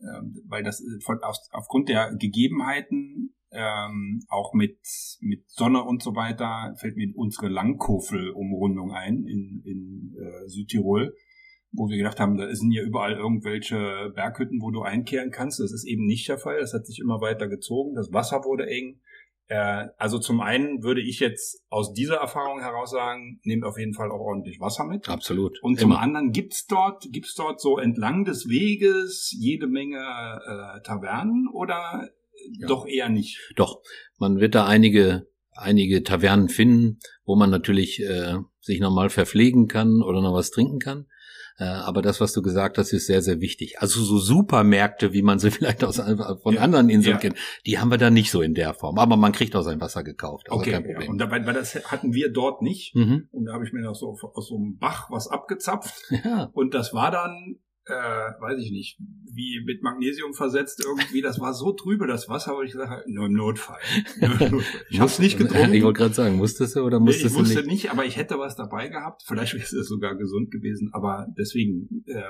[SPEAKER 3] äh, weil das von, aus, aufgrund der Gegebenheiten ähm, auch mit, mit Sonne und so weiter, fällt mir unsere Langkofel-Umrundung ein in, in äh, Südtirol, wo wir gedacht haben, da sind ja überall irgendwelche Berghütten, wo du einkehren kannst. Das ist eben nicht der Fall. Das hat sich immer weiter gezogen. Das Wasser wurde eng. Äh, also zum einen würde ich jetzt aus dieser Erfahrung heraus sagen, nehmt auf jeden Fall auch ordentlich Wasser mit.
[SPEAKER 2] Absolut.
[SPEAKER 3] Und zum Immer. anderen gibt's dort, gibt's dort so entlang des Weges jede Menge äh, Tavernen oder ja. doch eher nicht?
[SPEAKER 2] Doch, man wird da einige einige Tavernen finden, wo man natürlich äh, sich nochmal verpflegen kann oder noch was trinken kann. Äh, aber das, was du gesagt hast, ist sehr, sehr wichtig. Also so Supermärkte, wie man sie vielleicht aus, von ja, anderen Inseln ja. kennt, die haben wir da nicht so in der Form. Aber man kriegt auch sein Wasser gekauft.
[SPEAKER 3] Also okay, kein Problem. Ja. Und dabei, weil das hatten wir dort nicht. Mhm. Und da habe ich mir noch so aus so einem Bach was abgezapft. Ja. Und das war dann äh, weiß ich nicht, wie mit Magnesium versetzt irgendwie. Das war so trübe, das Wasser, wo ich habe, nur Notfall. Nur Notfall. Ich habe es nicht getrunken.
[SPEAKER 2] Ich wollte gerade sagen, musstest du oder musstest
[SPEAKER 3] nee, ich wusste nicht? nicht? aber ich hätte was dabei gehabt. Vielleicht wäre es sogar gesund gewesen. Aber deswegen äh,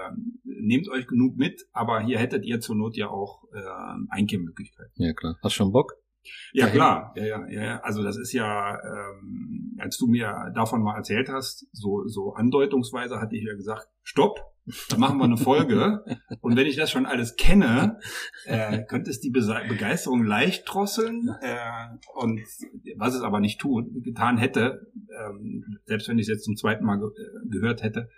[SPEAKER 3] nehmt euch genug mit. Aber hier hättet ihr zur Not ja auch äh, Einkehmmöglichkeiten.
[SPEAKER 2] Ja klar. Hast schon Bock?
[SPEAKER 3] Ja, klar. Ja, ja, ja. Also das ist ja, ähm, als du mir davon mal erzählt hast, so, so andeutungsweise hatte ich ja gesagt, stopp, da machen wir eine Folge. Und wenn ich das schon alles kenne, äh, könnte es die Begeisterung leicht drosseln. Äh, und was es aber nicht tut, getan hätte, ähm, selbst wenn ich es jetzt zum zweiten Mal ge äh, gehört hätte,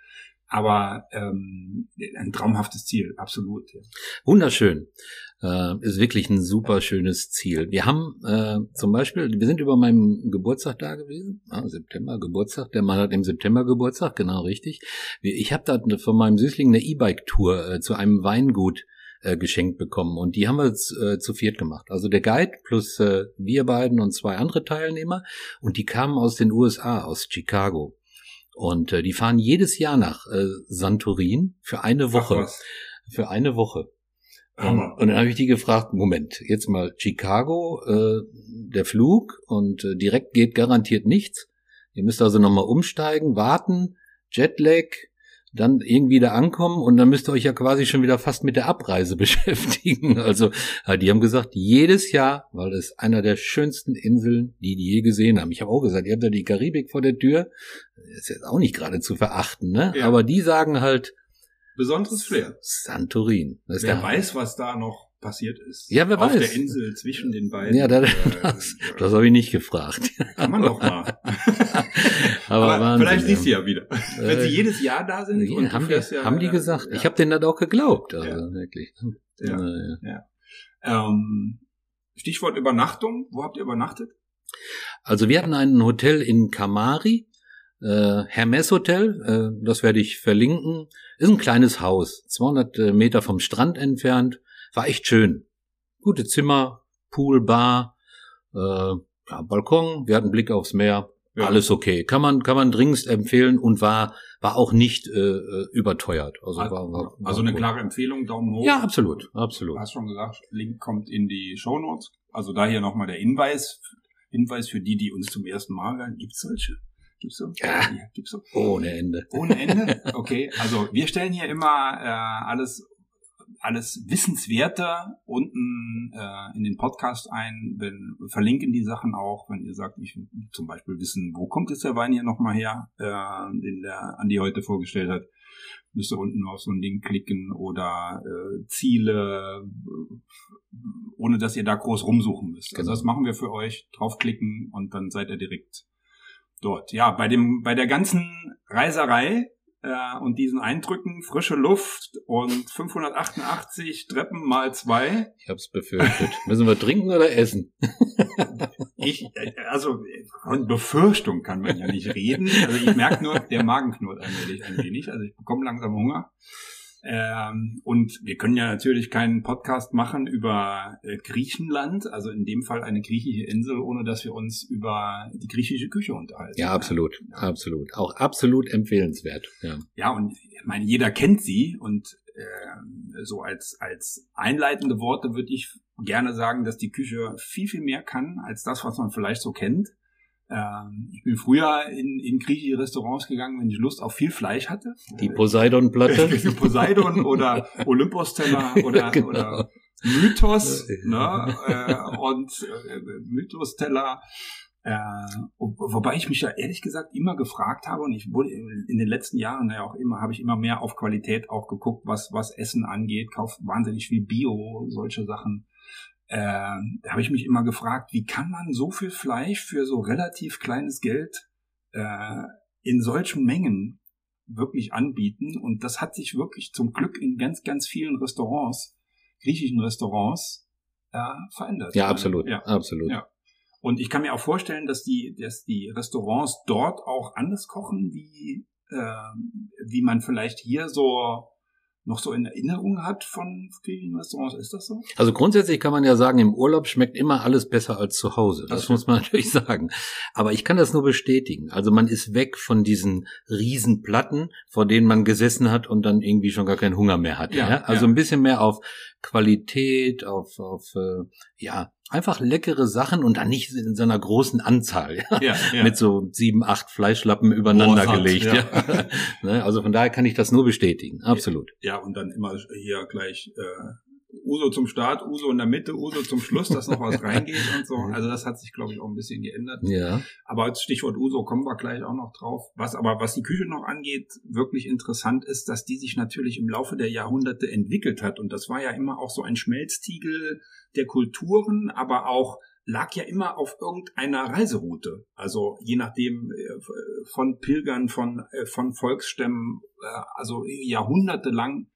[SPEAKER 3] aber ähm, ein traumhaftes Ziel, absolut. Ja.
[SPEAKER 2] Wunderschön. Äh, ist wirklich ein super schönes Ziel. Wir haben äh, zum Beispiel, wir sind über meinem Geburtstag da gewesen, ah, September, Geburtstag, der Mann hat im September Geburtstag, genau richtig. Ich habe da von meinem Süßling eine E-Bike-Tour äh, zu einem Weingut äh, geschenkt bekommen und die haben wir äh, zu viert gemacht. Also der Guide plus äh, wir beiden und zwei andere Teilnehmer und die kamen aus den USA, aus Chicago. Und äh, die fahren jedes Jahr nach äh, Santorin für eine Woche. Für eine Woche. Hammer. Und dann habe ich die gefragt, Moment, jetzt mal Chicago, äh, der Flug und äh, direkt geht garantiert nichts. Ihr müsst also nochmal umsteigen, warten, Jetlag, dann irgendwie da ankommen und dann müsst ihr euch ja quasi schon wieder fast mit der Abreise beschäftigen. Also die haben gesagt, jedes Jahr, weil es einer der schönsten Inseln, die die je gesehen haben. Ich habe auch gesagt, ihr habt ja die Karibik vor der Tür, ist jetzt auch nicht gerade zu verachten, ne? Ja. Aber die sagen halt,
[SPEAKER 3] besonderes Flair.
[SPEAKER 2] Santorin.
[SPEAKER 3] Wer weiß, was da noch passiert ist.
[SPEAKER 2] Ja, wer
[SPEAKER 3] Auf
[SPEAKER 2] weiß.
[SPEAKER 3] Auf der Insel zwischen den beiden.
[SPEAKER 2] Ja, das, das, das habe ich nicht gefragt.
[SPEAKER 3] Kann man doch mal. Aber, Aber Wahnsinn, vielleicht siehst du ja wieder. Wenn sie äh, jedes Jahr da sind.
[SPEAKER 2] Ja, und haben, die, ja, haben die gesagt. Ja. Ich habe denen das auch geglaubt. Also ja. wirklich.
[SPEAKER 3] Ja. ja. Ähm, Stichwort Übernachtung. Wo habt ihr übernachtet?
[SPEAKER 2] Also wir hatten ein Hotel in Kamari äh, Hermes Hotel, äh, das werde ich verlinken. Ist ein kleines Haus, 200 äh, Meter vom Strand entfernt. War echt schön. Gute Zimmer, Pool, Bar, äh, ja, Balkon. Wir hatten Blick aufs Meer. Ja. Alles okay. Kann man, kann man dringendst empfehlen und war, war auch nicht äh, äh überteuert.
[SPEAKER 3] Also, war, war, war also eine klare Empfehlung, Daumen hoch.
[SPEAKER 2] Ja, absolut, absolut.
[SPEAKER 3] Du hast schon gesagt, Link kommt in die Show Notes. Also da hier nochmal der Hinweis, Hinweis für die, die uns zum ersten Mal hören. Gibt's solche? Gibt's so?
[SPEAKER 2] Ja, ja
[SPEAKER 3] gibt's so?
[SPEAKER 2] Ohne Ende.
[SPEAKER 3] Ohne Ende? Okay, also wir stellen hier immer äh, alles alles Wissenswerte unten äh, in den Podcast ein, wenn, verlinken die Sachen auch, wenn ihr sagt, ich will zum Beispiel wissen, wo kommt jetzt der Wein hier nochmal her, äh, den der Andi heute vorgestellt hat, müsst ihr unten auf so ein Ding klicken oder äh, Ziele, ohne dass ihr da groß rumsuchen müsst. Also genau. das machen wir für euch, draufklicken und dann seid ihr direkt dort. Ja, bei dem, bei der ganzen Reiserei äh, und diesen Eindrücken, frische Luft und 588 Treppen mal zwei.
[SPEAKER 2] Ich hab's befürchtet. Müssen wir trinken oder essen?
[SPEAKER 3] ich, äh, also von Befürchtung kann man ja nicht reden. Also ich merke nur, der Magen knurrt allmählich ein wenig. Also ich bekomme langsam Hunger. Ähm, und wir können ja natürlich keinen Podcast machen über äh, Griechenland, also in dem Fall eine griechische Insel, ohne dass wir uns über die griechische Küche unterhalten.
[SPEAKER 2] Ja, absolut, ja. absolut. Auch absolut empfehlenswert. Ja,
[SPEAKER 3] ja und ich meine, jeder kennt sie und äh, so als, als einleitende Worte würde ich gerne sagen, dass die Küche viel, viel mehr kann als das, was man vielleicht so kennt. Ähm, ich bin früher in, in griechische Restaurants gegangen, wenn ich Lust auf viel Fleisch hatte.
[SPEAKER 2] Die Poseidon-Platte.
[SPEAKER 3] Poseidon oder Olympos-Teller oder, genau. oder Mythos ne, äh, und äh, Mythos-Teller. Äh, wobei ich mich ja ehrlich gesagt immer gefragt habe und ich wurde in den letzten Jahren ja auch immer, habe ich immer mehr auf Qualität auch geguckt, was, was Essen angeht, kauft wahnsinnig viel Bio, solche Sachen äh, da habe ich mich immer gefragt, wie kann man so viel Fleisch für so relativ kleines Geld äh, in solchen Mengen wirklich anbieten? Und das hat sich wirklich zum Glück in ganz, ganz vielen Restaurants, griechischen Restaurants, äh, verändert.
[SPEAKER 2] Ja, absolut, ja, absolut. Ja.
[SPEAKER 3] Und ich kann mir auch vorstellen, dass die, dass die Restaurants dort auch anders kochen, wie, äh, wie man vielleicht hier so noch so in Erinnerung hat von vielen Restaurants. Ist das so?
[SPEAKER 2] Also grundsätzlich kann man ja sagen, im Urlaub schmeckt immer alles besser als zu Hause. Das, das muss man natürlich sagen. Aber ich kann das nur bestätigen. Also man ist weg von diesen Riesenplatten, vor denen man gesessen hat und dann irgendwie schon gar keinen Hunger mehr hat. Ja, ja? Also ja. ein bisschen mehr auf Qualität, auf, auf äh, ja, einfach leckere Sachen und dann nicht in so einer großen Anzahl, ja, ja, ja. mit so sieben, acht Fleischlappen übereinander oh, gelegt. Ja. ja. Ne, also von daher kann ich das nur bestätigen, absolut.
[SPEAKER 3] Ja, und dann immer hier gleich äh, Uso zum Start, Uso in der Mitte, Uso zum Schluss, dass noch was reingeht und so. Also das hat sich, glaube ich, auch ein bisschen geändert.
[SPEAKER 2] Ja.
[SPEAKER 3] Aber als Stichwort Uso kommen wir gleich auch noch drauf. Was aber, was die Küche noch angeht, wirklich interessant ist, dass die sich natürlich im Laufe der Jahrhunderte entwickelt hat. Und das war ja immer auch so ein Schmelztiegel der Kulturen, aber auch lag ja immer auf irgendeiner Reiseroute. Also je nachdem äh, von Pilgern, von, äh, von Volksstämmen, äh, also jahrhundertelang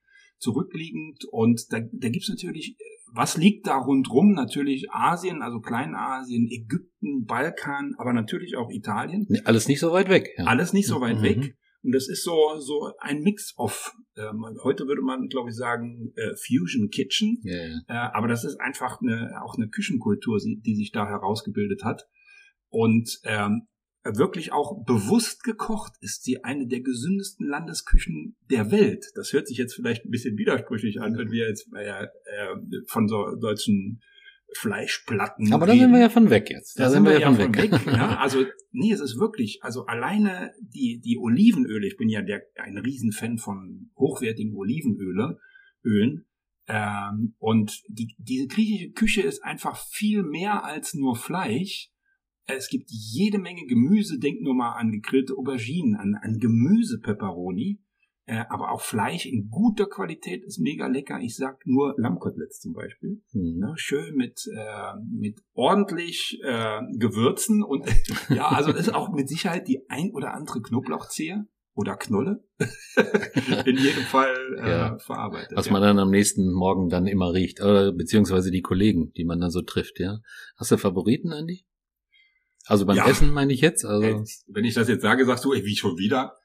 [SPEAKER 3] zurückliegend. Und da, da gibt es natürlich, was liegt da rundrum? Natürlich Asien, also Kleinasien, Ägypten, Balkan, aber natürlich auch Italien.
[SPEAKER 2] Alles nicht so weit weg.
[SPEAKER 3] Ja. Alles nicht so weit mhm. weg. Und das ist so, so ein Mix of, äh, heute würde man, glaube ich, sagen, äh, Fusion Kitchen. Yeah. Äh, aber das ist einfach eine, auch eine Küchenkultur, die sich da herausgebildet hat. Und ähm, wirklich auch bewusst gekocht, ist sie eine der gesündesten Landesküchen der Welt. Das hört sich jetzt vielleicht ein bisschen widersprüchlich an, wenn wir jetzt äh, äh, von so deutschen Fleischplatten.
[SPEAKER 2] Aber da sind wir ja von weg jetzt.
[SPEAKER 3] Da, da sind wir, wir ja von weg. weg ja, also nee, es ist wirklich, also alleine die die Olivenöle. Ich bin ja der ein Riesenfan von hochwertigen Olivenöle, Ölen. Ähm, und die, diese griechische Küche ist einfach viel mehr als nur Fleisch es gibt jede Menge Gemüse. Denk nur mal an gegrillte Auberginen, an, an Gemüse-Peperoni. Äh, aber auch Fleisch in guter Qualität ist mega lecker. Ich sag nur Lammkoteletts zum Beispiel. Mhm. Ne, schön mit, äh, mit ordentlich äh, Gewürzen und ja, also das ist auch mit Sicherheit die ein oder andere Knoblauchzehe oder Knolle in jedem Fall äh, ja. verarbeitet.
[SPEAKER 2] Was ja. man dann am nächsten Morgen dann immer riecht, oder beziehungsweise die Kollegen, die man dann so trifft, ja. Hast du Favoriten, Andy? Also beim ja. Essen meine ich jetzt. Also
[SPEAKER 3] Wenn ich das jetzt sage, sagst du, ey, wie schon wieder?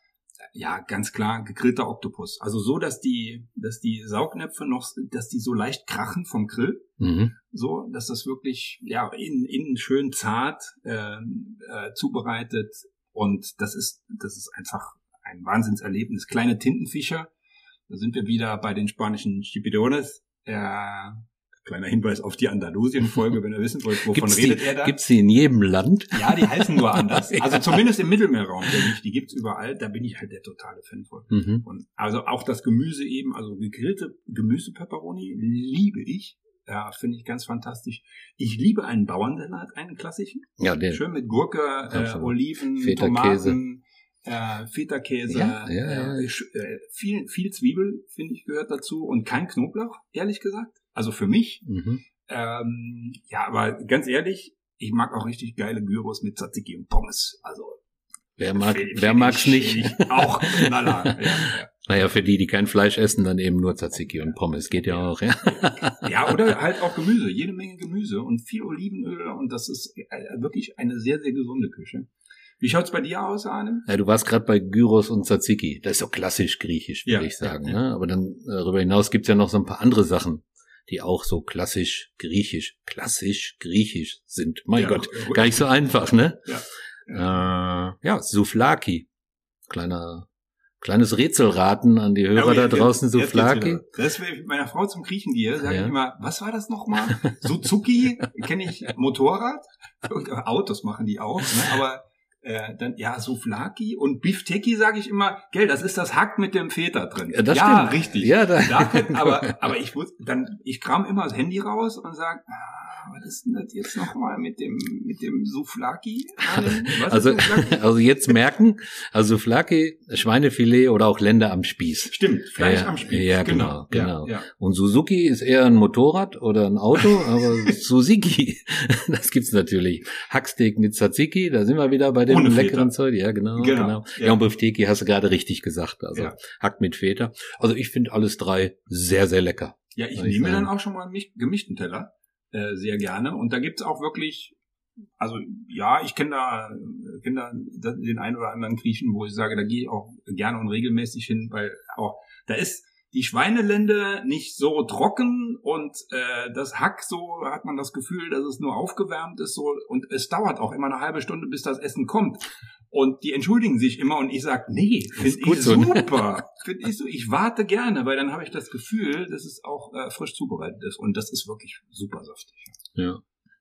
[SPEAKER 3] Ja, ganz klar, gegrillter Oktopus. Also so, dass die, dass die Saugnäpfe noch, dass die so leicht krachen vom Grill. Mhm. So, dass das wirklich, ja, innen, innen schön zart äh, äh, zubereitet. Und das ist, das ist einfach ein Wahnsinnserlebnis. Kleine Tintenfischer. Da sind wir wieder bei den spanischen Chipirones. Äh, Kleiner Hinweis auf die Andalusien-Folge, wenn ihr wissen wollt, wovon
[SPEAKER 2] gibt's
[SPEAKER 3] redet
[SPEAKER 2] die,
[SPEAKER 3] er da.
[SPEAKER 2] Gibt's die in jedem Land?
[SPEAKER 3] Ja, die heißen nur anders. Also zumindest im Mittelmeerraum, denke ich, die gibt's überall. Da bin ich halt der totale Fan von. Mhm. Und also auch das Gemüse eben, also gegrillte Gemüse-Peperoni liebe ich. Ja, finde ich ganz fantastisch. Ich liebe einen Bauernsalat, einen klassischen.
[SPEAKER 2] Ja, den.
[SPEAKER 3] Schön mit Gurke, äh, Oliven, Tomaten, äh, Feta-Käse, ja, ja, ja. Äh, äh, viel, viel Zwiebel, finde ich, gehört dazu und kein Knoblauch, ehrlich gesagt. Also für mich. Mhm. Ähm, ja, aber ganz ehrlich, ich mag auch richtig geile Gyros mit Tzatziki und Pommes. Also
[SPEAKER 2] Wer mag,
[SPEAKER 3] Find-
[SPEAKER 2] wer
[SPEAKER 3] find
[SPEAKER 2] mag's
[SPEAKER 3] ich-
[SPEAKER 2] nicht?
[SPEAKER 3] Auch knaller. ja, ja.
[SPEAKER 2] Naja, für die, die kein Fleisch essen, dann eben nur Tzatziki und Pommes. Geht ja auch, ja.
[SPEAKER 3] Ja, oder halt auch Gemüse, jede Menge Gemüse und viel Olivenöl und das ist äh, wirklich eine sehr, sehr gesunde Küche. Wie schaut's bei dir aus, Arne?
[SPEAKER 2] ja du warst gerade bei Gyros und Tzatziki. Das ist so klassisch griechisch, würde
[SPEAKER 3] Ja,
[SPEAKER 2] ich sagen.
[SPEAKER 3] ja, ja.
[SPEAKER 2] Ne? Aber dann äh, darüber hinaus gibt's ja noch so ein paar andere Sachen, die auch so klassisch griechisch, klassisch griechisch sind. Mein
[SPEAKER 3] Ja,
[SPEAKER 2] Gott, gar nicht so einfach, ne?
[SPEAKER 3] Ja.
[SPEAKER 2] Äh, ja, Souflaki. Kleiner, kleines Rätselraten an die Hörer
[SPEAKER 3] Oh,
[SPEAKER 2] da
[SPEAKER 3] jetzt-
[SPEAKER 2] draußen, Souflaki.
[SPEAKER 3] Das, mit meiner Frau zum Griechen gehe, sage
[SPEAKER 2] Ja.
[SPEAKER 3] ich immer, was war das nochmal? Suzuki, kenne ich Motorrad, Autos machen die auch, ne? aber äh, dann ja Souflaki und Bifteki sage ich immer, gell, das ist das Hack mit dem Feta drin.
[SPEAKER 2] Ja, das
[SPEAKER 3] ja
[SPEAKER 2] stimmt.
[SPEAKER 3] richtig.
[SPEAKER 2] Ja, da,
[SPEAKER 3] Da könnt, aber, aber ich muss, dann, ich kram immer das Handy raus und sage, ah, was ist denn das jetzt nochmal mit dem, mit dem Souflaki?
[SPEAKER 2] Also,
[SPEAKER 3] ist Souflaki?
[SPEAKER 2] also jetzt merken, also Souflaki, Schweinefilet oder auch Länder am Spieß.
[SPEAKER 3] Stimmt, Fleisch
[SPEAKER 2] Ja,
[SPEAKER 3] am Spieß.
[SPEAKER 2] ja, genau, genau.
[SPEAKER 3] Ja, ja.
[SPEAKER 2] Und Suzuki ist eher ein Motorrad oder ein Auto, aber Suzuki, das gibt's natürlich. Hacksteak mit Tzatziki, da sind wir wieder bei dem
[SPEAKER 3] Ohne Feta.
[SPEAKER 2] leckeren Zeug. Ja, genau,
[SPEAKER 3] Genau,
[SPEAKER 2] genau.
[SPEAKER 3] ja.
[SPEAKER 2] Ja, und Bifteki hast du gerade richtig gesagt. Also
[SPEAKER 3] Ja.
[SPEAKER 2] Hack mit Feta. Also ich finde alles drei sehr, sehr lecker.
[SPEAKER 3] Ja, ich nehme dann auch schon mal einen gemischten Teller äh, sehr gerne. Und da gibt's auch wirklich, also ja, ich kenne da, äh, kenn da den einen oder anderen Griechen, wo ich sage, da gehe ich auch gerne und regelmäßig hin, weil auch da ist die Schweinelende nicht so trocken und äh, das Hack so hat man das Gefühl, dass es nur aufgewärmt ist so und es dauert auch immer eine halbe Stunde, bis das Essen kommt. Und die entschuldigen sich immer und ich sag, nee, finde ich
[SPEAKER 2] so, ne?
[SPEAKER 3] super. Finde ich so, ich warte gerne, weil dann habe ich das Gefühl, dass es auch äh, frisch zubereitet ist und das ist wirklich super saftig.
[SPEAKER 2] Ja.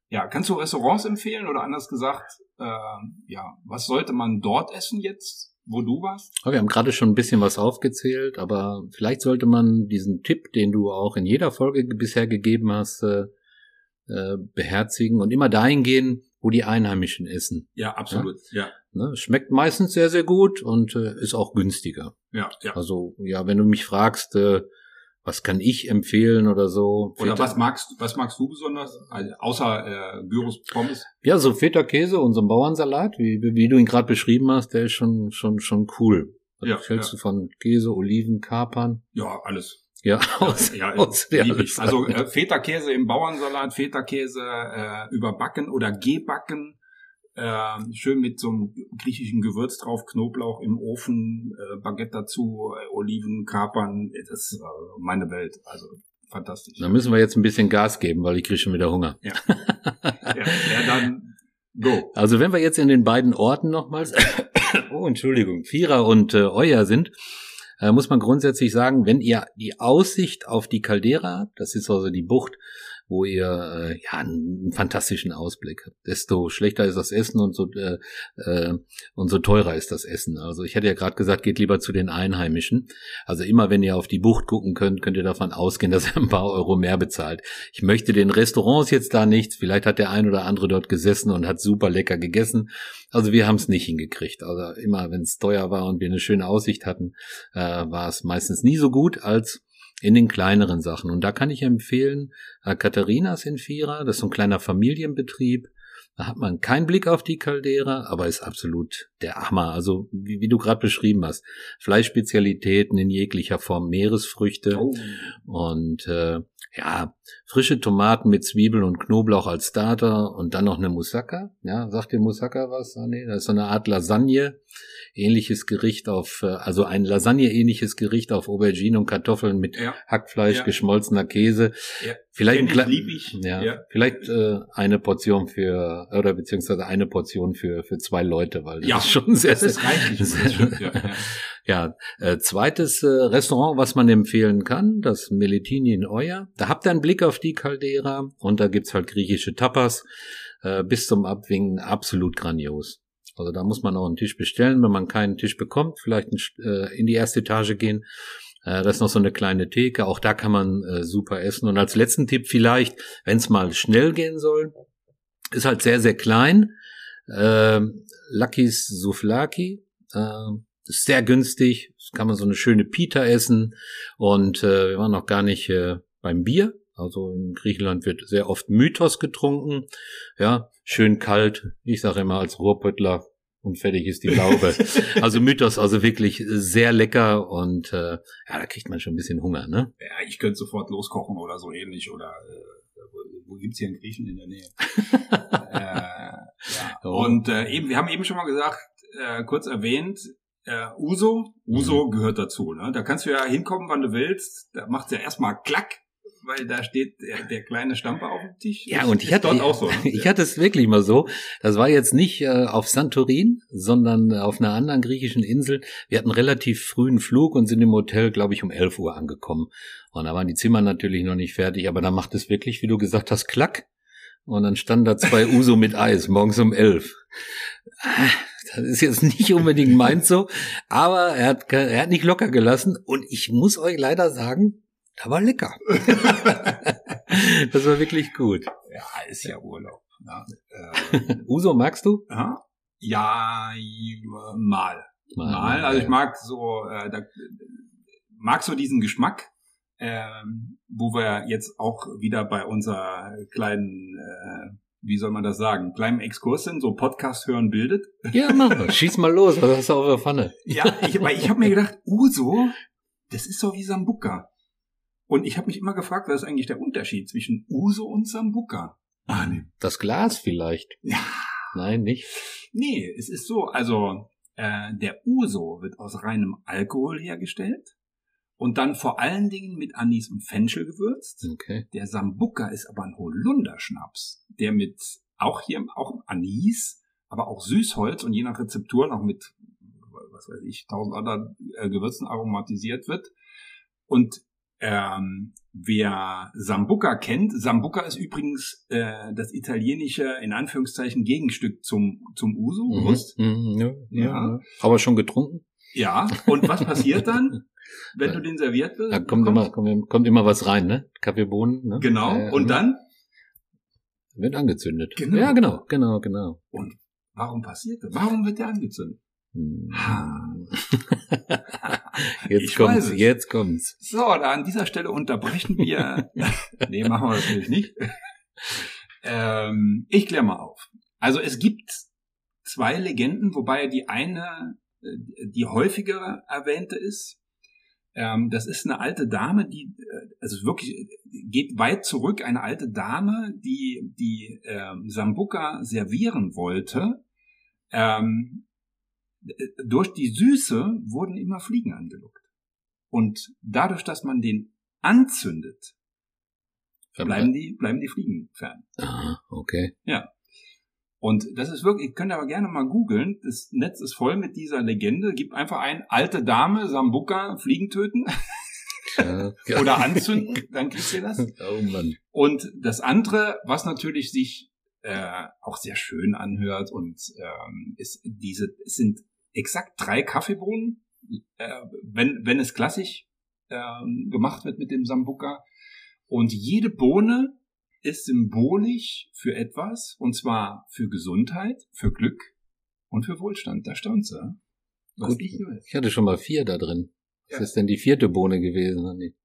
[SPEAKER 3] Ja, kannst du Restaurants empfehlen oder anders gesagt, äh, ja, was sollte man dort essen jetzt, wo du warst?
[SPEAKER 2] Aber wir haben gerade schon ein bisschen was aufgezählt, aber vielleicht sollte man diesen Tipp, den du auch in jeder Folge ge- bisher gegeben hast, äh, äh, beherzigen und immer dahin gehen, wo die Einheimischen essen.
[SPEAKER 3] Ja, absolut. Ja,
[SPEAKER 2] Ne? Schmeckt meistens sehr, sehr gut und äh, ist auch günstiger.
[SPEAKER 3] ja, ja.
[SPEAKER 2] Also ja, wenn du mich fragst, äh, was kann ich empfehlen oder so.
[SPEAKER 3] Oder
[SPEAKER 2] Feta-
[SPEAKER 3] was magst, was magst du besonders? Also, außer äh, Gyros Pommes?
[SPEAKER 2] Ja, so Feta-Käse und so ein Bauernsalat, wie, wie du ihn gerade beschrieben hast, der ist schon schon schon cool. Was
[SPEAKER 3] Ja,
[SPEAKER 2] hältst
[SPEAKER 3] ja.
[SPEAKER 2] du von Käse, Oliven, Kapern?
[SPEAKER 3] Ja, alles.
[SPEAKER 2] Ja, aus,
[SPEAKER 3] ja,
[SPEAKER 2] aus ja, alles
[SPEAKER 3] ich. Also äh, Feta-Käse im Bauernsalat, Feta-Käse äh, überbacken oder gebacken. Äh, schön mit so einem griechischen Gewürz drauf, Knoblauch im Ofen, äh, Baguette dazu, äh, Oliven, Kapern. Das ist äh, meine Welt. Also fantastisch.
[SPEAKER 2] Da müssen wir jetzt ein bisschen Gas geben, weil ich kriege schon wieder Hunger.
[SPEAKER 3] Ja, ja, dann go.
[SPEAKER 2] Also wenn wir jetzt in den beiden Orten nochmals, oh Entschuldigung, Vierer und äh, Euer sind, äh, muss man grundsätzlich sagen, wenn ihr die Aussicht auf die Caldera habt, das ist also die Bucht, wo ihr äh, ja einen fantastischen Ausblick habt, desto schlechter ist das Essen und so äh, äh, und so teurer ist das Essen. Also ich hatte ja gerade gesagt, geht lieber zu den Einheimischen. Also immer wenn ihr auf die Bucht gucken könnt, könnt ihr davon ausgehen, dass ihr ein paar Euro mehr bezahlt. Ich möchte den Restaurants jetzt da nichts. Vielleicht hat der ein oder andere dort gesessen und hat super lecker gegessen. Also wir haben es nicht hingekriegt. Also immer, wenn es teuer war und wir eine schöne Aussicht hatten, äh, war es meistens nie so gut als in den kleineren Sachen. Und da kann ich empfehlen, äh, Katharinas in Vierer, das ist so ein kleiner Familienbetrieb. Da hat man keinen Blick auf die Caldera, aber ist absolut der Hammer. Also wie, wie du gerade beschrieben hast, Fleischspezialitäten in jeglicher Form, Meeresfrüchte
[SPEAKER 3] Oh.
[SPEAKER 2] und äh, ja, frische Tomaten mit Zwiebeln und Knoblauch als Starter und dann noch eine Moussaka. Ja, sagt dir Moussaka was? Ah, nee, das ist so eine Art Lasagne. Ähnliches Gericht auf, äh, also ein Lasagne-ähnliches Gericht auf Aubergine und Kartoffeln mit
[SPEAKER 3] Ja.
[SPEAKER 2] Hackfleisch,
[SPEAKER 3] Ja.
[SPEAKER 2] geschmolzener Käse.
[SPEAKER 3] Ja.
[SPEAKER 2] Vielleicht. Ja,
[SPEAKER 3] Ja.
[SPEAKER 2] vielleicht äh, eine Portion für, oder beziehungsweise eine Portion für, für zwei Leute, weil das
[SPEAKER 3] Ja,
[SPEAKER 2] ist schon sehr, sehr,
[SPEAKER 3] reichlich. Das stimmt, ja, ja.
[SPEAKER 2] Ja, äh, zweites äh, Restaurant, was man empfehlen kann, das Meletini in Euer. Da habt ihr einen Blick auf die Caldera und da gibt's halt griechische Tapas äh, bis zum Abwinken absolut grandios. Also da muss man auch einen Tisch bestellen, wenn man keinen Tisch bekommt, vielleicht äh, in die erste Etage gehen. Äh, das ist noch so eine kleine Theke, auch da kann man äh, super essen. Und als letzten Tipp vielleicht, wenn es mal schnell gehen soll, ist halt sehr, sehr klein. Ähm, Lucky's Souflaki. Ähm, ist sehr günstig. Das kann man so eine schöne Pita essen. Und äh, wir waren noch gar nicht äh, beim Bier. Also in Griechenland wird sehr oft Mythos getrunken. Ja, schön kalt. Ich sage immer als Ruhrpöttler und fertig ist die Laube. also Mythos, also wirklich sehr lecker und äh, ja, da kriegt man schon ein bisschen Hunger, ne?
[SPEAKER 3] Ja, ich könnte sofort loskochen oder so ähnlich oder äh, wo, wo gibt's hier einen Griechen in der Nähe? äh, ja.
[SPEAKER 2] Oh.
[SPEAKER 3] Und äh, eben, wir haben eben schon mal gesagt, äh, kurz erwähnt, äh, Uso, Uso
[SPEAKER 2] Mhm.
[SPEAKER 3] gehört dazu. Ne? Da kannst du ja hinkommen, wann du willst. Da macht's ja erstmal klack, weil da steht der, der kleine Stamper auf dem Tisch.
[SPEAKER 2] Ja, und ich hatte,
[SPEAKER 3] dort auch so. ne?
[SPEAKER 2] ich hatte es wirklich mal so. Das war jetzt nicht äh, auf Santorin, sondern auf einer anderen griechischen Insel. Wir hatten relativ frühen Flug und sind im Hotel, glaube ich, um 11 Uhr angekommen. Und da waren die Zimmer natürlich noch nicht fertig, aber da macht es wirklich, wie du gesagt hast, klack. Und dann standen da zwei Uso mit Eis, morgens um 11. Das ist jetzt nicht unbedingt meins so, aber er hat, er hat nicht locker gelassen und ich muss euch leider sagen, da war lecker. das war wirklich gut.
[SPEAKER 3] ja, ist ja Urlaub. Ja, äh,
[SPEAKER 2] Uso magst du?
[SPEAKER 3] ja, ja mal. Mal. Also ich mag so, äh, da, mag so diesen Geschmack, ähm, wo wir jetzt auch wieder bei unserer kleinen, äh, wie soll man das sagen, kleinen Exkurs sind, so Podcast hören bildet.
[SPEAKER 2] Ja, mach mal. Schieß mal los. Was hast du auf der Pfanne?
[SPEAKER 3] Ja, ich, weil ich habe mir gedacht, Uso, das ist so wie Sambuca. Und ich habe mich immer gefragt, was ist eigentlich der Unterschied zwischen Uso und Sambuca? Ah, nee.
[SPEAKER 2] Das Glas vielleicht?
[SPEAKER 3] Ja.
[SPEAKER 2] Nein, nicht.
[SPEAKER 3] Nee, es ist so, also äh, der Uso wird aus reinem Alkohol hergestellt und dann vor allen Dingen mit Anis und Fenchel gewürzt.
[SPEAKER 2] Okay.
[SPEAKER 3] Der Sambuca ist aber ein Holunderschnaps, der mit auch hier auch Anis, aber auch Süßholz und je nach Rezeptur noch mit was weiß ich tausend anderen äh, Gewürzen aromatisiert wird. Und ähm, wer Sambuca kennt, Sambuca ist übrigens äh, das italienische in Anführungszeichen Gegenstück zum zum Uso,
[SPEAKER 2] Mhm.
[SPEAKER 3] bewusst?
[SPEAKER 2] Mhm, ja, ja.
[SPEAKER 3] Ja.
[SPEAKER 2] ja. Aber schon getrunken?
[SPEAKER 3] Ja. Und was passiert dann, wenn du den serviert wirst?
[SPEAKER 2] Da kommt immer, kommt, kommt immer was rein, ne? Kaffeebohnen, ne?
[SPEAKER 3] Genau.
[SPEAKER 2] Ja, ja,
[SPEAKER 3] Und
[SPEAKER 2] mhm.
[SPEAKER 3] dann
[SPEAKER 2] Wird angezündet.
[SPEAKER 3] Genau.
[SPEAKER 2] Ja, genau, genau, genau.
[SPEAKER 3] Und warum passiert das? Warum wird der angezündet?
[SPEAKER 2] Hm. Jetzt
[SPEAKER 3] Ich
[SPEAKER 2] kommt's, jetzt kommt's.
[SPEAKER 3] So, da an dieser Stelle unterbrechen wir. nee, machen wir das natürlich nicht. ähm, ich kläre mal auf. Also es gibt zwei Legenden, wobei die eine die häufiger erwähnte ist. Ähm, das ist eine alte Dame, die äh, also wirklich äh, geht weit zurück. Eine alte Dame, die die ähm, Sambuca servieren wollte. Ähm, äh, durch die Süße wurden immer Fliegen angelockt. Und dadurch, dass man den anzündet, bleiben die, bleiben die Fliegen fern.
[SPEAKER 2] Aha, okay.
[SPEAKER 3] Und das ist wirklich, ihr könnt aber gerne mal googeln. Das Netz ist voll mit dieser Legende. Gibt einfach ein alte Dame, Sambuca, Fliegen töten
[SPEAKER 2] Ja, ja.
[SPEAKER 3] oder anzünden, dann kriegt ihr das.
[SPEAKER 2] Oh Mann.
[SPEAKER 3] Und das andere, was natürlich sich äh, auch sehr schön anhört und ähm, ist diese, es sind exakt drei Kaffeebohnen, äh, wenn, wenn es klassisch ähm, gemacht wird mit dem Sambuca. Und jede Bohne ist symbolisch für etwas, und zwar für Gesundheit, für Glück und für Wohlstand. Da staunt's, ja? Was
[SPEAKER 2] Gut.
[SPEAKER 3] ich.
[SPEAKER 2] Ich hatte schon mal vier da drin. Was
[SPEAKER 3] Ja.
[SPEAKER 2] ist denn die vierte Bohne gewesen? Andi?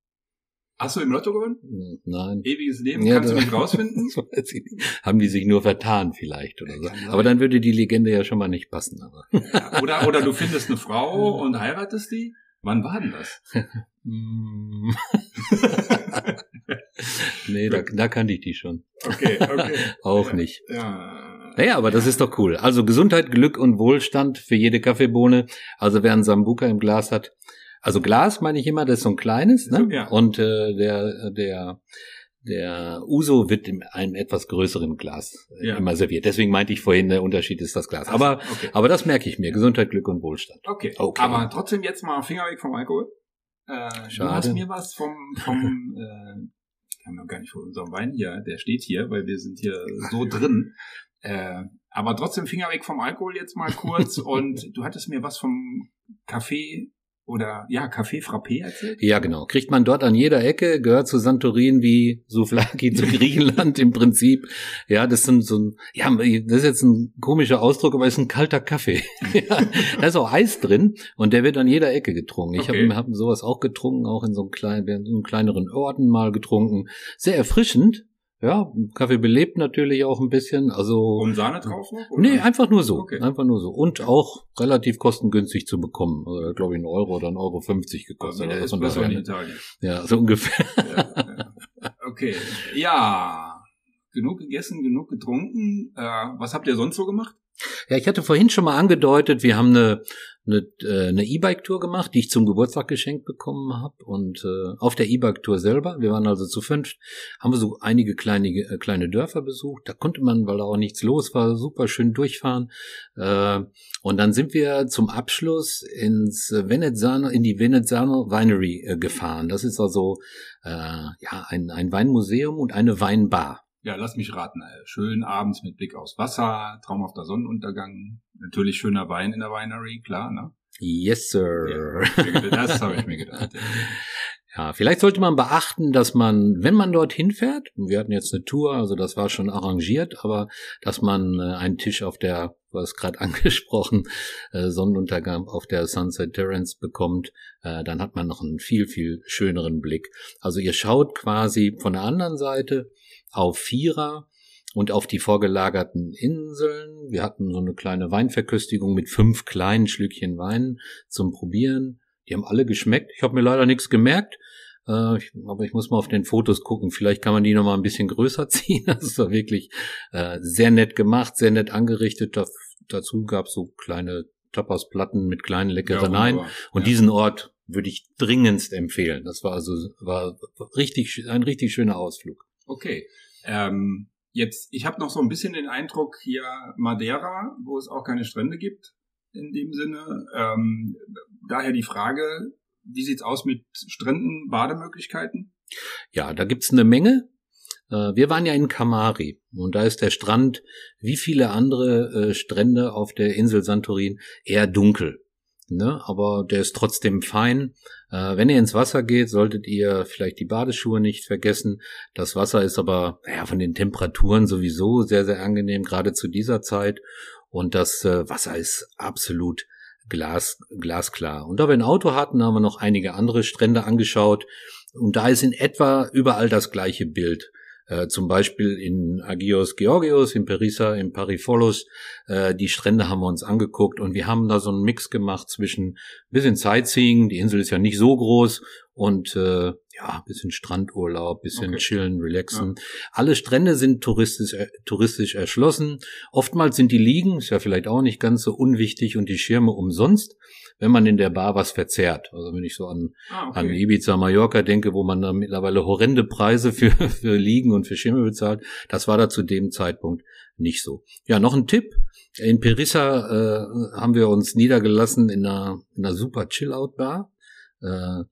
[SPEAKER 3] Hast du im Lotto gewonnen?
[SPEAKER 2] Hm, Nein.
[SPEAKER 3] Ewiges Leben,
[SPEAKER 2] Ja,
[SPEAKER 3] kannst du nicht rausfinden?
[SPEAKER 2] Haben die sich nur vertan vielleicht oder so. Aber dann würde die Legende ja schon mal nicht passen. Aber.
[SPEAKER 3] Ja, oder, oder du findest eine Frau und heiratest die? Wann war denn das?
[SPEAKER 2] Nee, da, da kannte ich die schon.
[SPEAKER 3] Okay, okay.
[SPEAKER 2] Auch
[SPEAKER 3] Ja.
[SPEAKER 2] nicht.
[SPEAKER 3] Ja.
[SPEAKER 2] Naja, aber das ist doch cool. Also Gesundheit, Glück und Wohlstand für jede Kaffeebohne. Also wer einen Sambuca im Glas hat. Also Glas meine ich immer, das ist so ein kleines, ne?
[SPEAKER 3] Ja.
[SPEAKER 2] Und äh, der, der, der Uso wird in einem etwas größeren Glas äh,
[SPEAKER 3] Ja.
[SPEAKER 2] immer serviert. Deswegen meinte ich vorhin, der Unterschied ist das Glas. Aber,
[SPEAKER 3] okay.
[SPEAKER 2] aber das merke ich mir. Gesundheit, Glück und Wohlstand.
[SPEAKER 3] okay.
[SPEAKER 2] Okay.
[SPEAKER 3] Aber trotzdem jetzt mal Finger weg vom Alkohol. Äh, du
[SPEAKER 2] Schade.
[SPEAKER 3] hast mir was vom, vom äh, wir haben noch gar nicht von unserem Wein hier, der steht hier, weil wir sind hier so drin. Äh, aber trotzdem Finger weg vom Alkohol jetzt mal kurz. und du hattest mir was vom Kaffee oder ja, Kaffee Frappé erzählt.
[SPEAKER 2] Ja, genau. Kriegt man dort an jeder Ecke, gehört zu Santorin wie Souflaki zu Griechenland im Prinzip. Ja, das sind so ein, ja, das ist jetzt ein komischer Ausdruck, aber es ist ein kalter Kaffee. ja, da ist auch Eis drin und der wird an jeder Ecke getrunken. Ich
[SPEAKER 3] Okay.
[SPEAKER 2] habe hab sowas auch getrunken, auch in so einem kleinen, in so einem kleineren Orten mal getrunken. Sehr erfrischend. Ja, Kaffee belebt natürlich auch ein bisschen. Also
[SPEAKER 3] Und Sahne drauf noch? oder?
[SPEAKER 2] Nee, einfach nur so.
[SPEAKER 3] Okay.
[SPEAKER 2] Einfach nur so. Und auch relativ kostengünstig zu bekommen. Also, glaube ich, ein Euro oder ein Euro 50 gekostet. Also von
[SPEAKER 3] Espresso in Italien.
[SPEAKER 2] ja, so ungefähr.
[SPEAKER 3] Ja, ja. Okay. Ja. Genug gegessen, genug getrunken. Äh, was habt ihr sonst so gemacht?
[SPEAKER 2] Ja, ich hatte vorhin schon mal angedeutet, wir haben eine eine, äh, eine E-Bike-Tour gemacht, die ich zum Geburtstag geschenkt bekommen habe. Und äh, auf der E-Bike-Tour selber, wir waren also zu fünf, haben wir so einige kleine, äh, kleine Dörfer besucht. Da konnte man, weil da auch nichts los war, super schön durchfahren. Äh, und dann sind wir zum Abschluss ins Venezzano, in die Venezzano Winery äh, gefahren. Das ist also äh, ja ein, ein Weinmuseum und eine Weinbar.
[SPEAKER 3] Ja, lass mich raten. Äh, Schön abends mit Blick aufs Wasser, traumhafter Sonnenuntergang, natürlich schöner Wein in der Winery, klar, ne?
[SPEAKER 2] Yes, sir.
[SPEAKER 3] Ja, das habe ich mir gedacht. Ja.
[SPEAKER 2] Ja, vielleicht sollte man beachten, dass man, wenn man dorthin fährt, wir hatten jetzt eine Tour, also das war schon arrangiert, aber dass man äh, einen Tisch auf der, du hast gerade angesprochen, äh, Sonnenuntergang auf der Sunset Terrace bekommt, dann hat man noch einen viel, viel schöneren Blick. Also ihr schaut quasi von der anderen Seite auf Vierer und auf die vorgelagerten Inseln. Wir hatten so eine kleine Weinverköstigung mit fünf kleinen Schlückchen Wein zum Probieren. Die haben alle geschmeckt. Ich habe mir leider nichts gemerkt. Äh, ich, aber ich muss mal auf den Fotos gucken. Vielleicht kann man die noch mal ein bisschen größer ziehen. Das war wirklich äh, sehr nett gemacht, sehr nett angerichtet. Da, dazu gab es so kleine Tapas-Platten mit kleinen Leckereien.
[SPEAKER 3] wunderbar.
[SPEAKER 2] Und
[SPEAKER 3] Ja.
[SPEAKER 2] diesen Ort würde ich dringendst empfehlen. Das war also war richtig ein richtig schöner Ausflug.
[SPEAKER 3] Okay. Ähm, jetzt, ich habe noch so ein bisschen den Eindruck hier Madeira, wo es auch keine Strände gibt in dem Sinne. Ähm, daher die Frage, wie sieht's aus mit Stränden, Bademöglichkeiten?
[SPEAKER 2] Ja, da gibt's eine Menge. Äh, Wir waren ja in Kamari und da ist der Strand, wie viele andere äh, Strände auf der Insel Santorin, eher dunkel. Ne? Aber der ist trotzdem fein. Äh, wenn ihr ins Wasser geht, solltet ihr vielleicht die Badeschuhe nicht vergessen. Das Wasser ist aber naja, von den Temperaturen sowieso sehr, sehr angenehm, gerade zu dieser Zeit. Und das äh, Wasser ist absolut glas, glasklar. Und da wir ein Auto hatten, haben wir noch einige andere Strände angeschaut. Und da ist in etwa überall das gleiche Bild. Äh, zum Beispiel in Agios Georgios, in Perissa, in Parifolos. Äh, die Strände haben wir uns angeguckt und wir haben da so einen Mix gemacht zwischen bisschen Sightseeing, die Insel ist ja nicht so groß, und äh, ja, bisschen Strandurlaub, bisschen
[SPEAKER 3] Okay.
[SPEAKER 2] chillen, relaxen. Alle Strände sind touristisch, äh, touristisch erschlossen. Oftmals sind die Liegen, ist ja vielleicht auch nicht ganz so unwichtig, und die Schirme umsonst, wenn man in der Bar was verzehrt. Also wenn ich so an
[SPEAKER 3] Ah,
[SPEAKER 2] an Ibiza, Mallorca denke, wo man da mittlerweile horrende Preise für, für Liegen und für Schirme bezahlt. Das war da zu dem Zeitpunkt nicht so. Ja, noch ein Tipp. In Perissa äh, haben wir uns niedergelassen in einer, in einer super Chill-Out-Bar. Äh,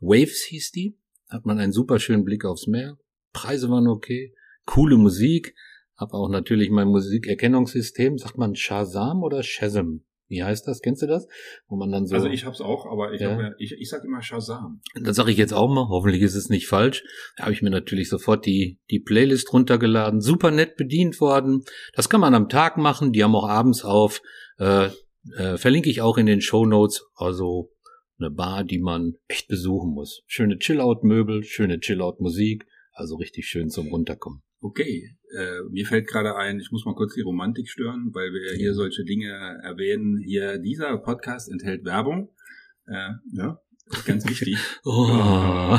[SPEAKER 2] Waves hieß die. Hat man einen super schönen Blick aufs Meer. Preise waren okay. Coole Musik. Hab auch natürlich mein Musikerkennungssystem. Sagt man Shazam oder Shazam? Wie heißt das? Kennst du das? Wo man dann so
[SPEAKER 3] Also ich hab's auch, aber ich,
[SPEAKER 2] Ja.
[SPEAKER 3] hab ich, ich sag immer Shazam.
[SPEAKER 2] das sage ich jetzt auch mal, hoffentlich ist es nicht falsch. Da habe ich mir natürlich sofort die, die Playlist runtergeladen. Super nett bedient worden. Das kann man am Tag machen, die haben auch abends auf. Äh, äh, verlinke ich auch in den Show Notes. Also eine Bar, die man echt besuchen muss. Schöne Chill-Out-Möbel, schöne Chill-Out-Musik. Also richtig schön zum Runterkommen.
[SPEAKER 3] Okay, äh, mir fällt gerade ein, ich muss mal kurz die Romantik stören, weil wir hier solche Dinge erwähnen. Hier, dieser Podcast enthält Werbung. Äh, ja, ist ganz wichtig.
[SPEAKER 2] Oh.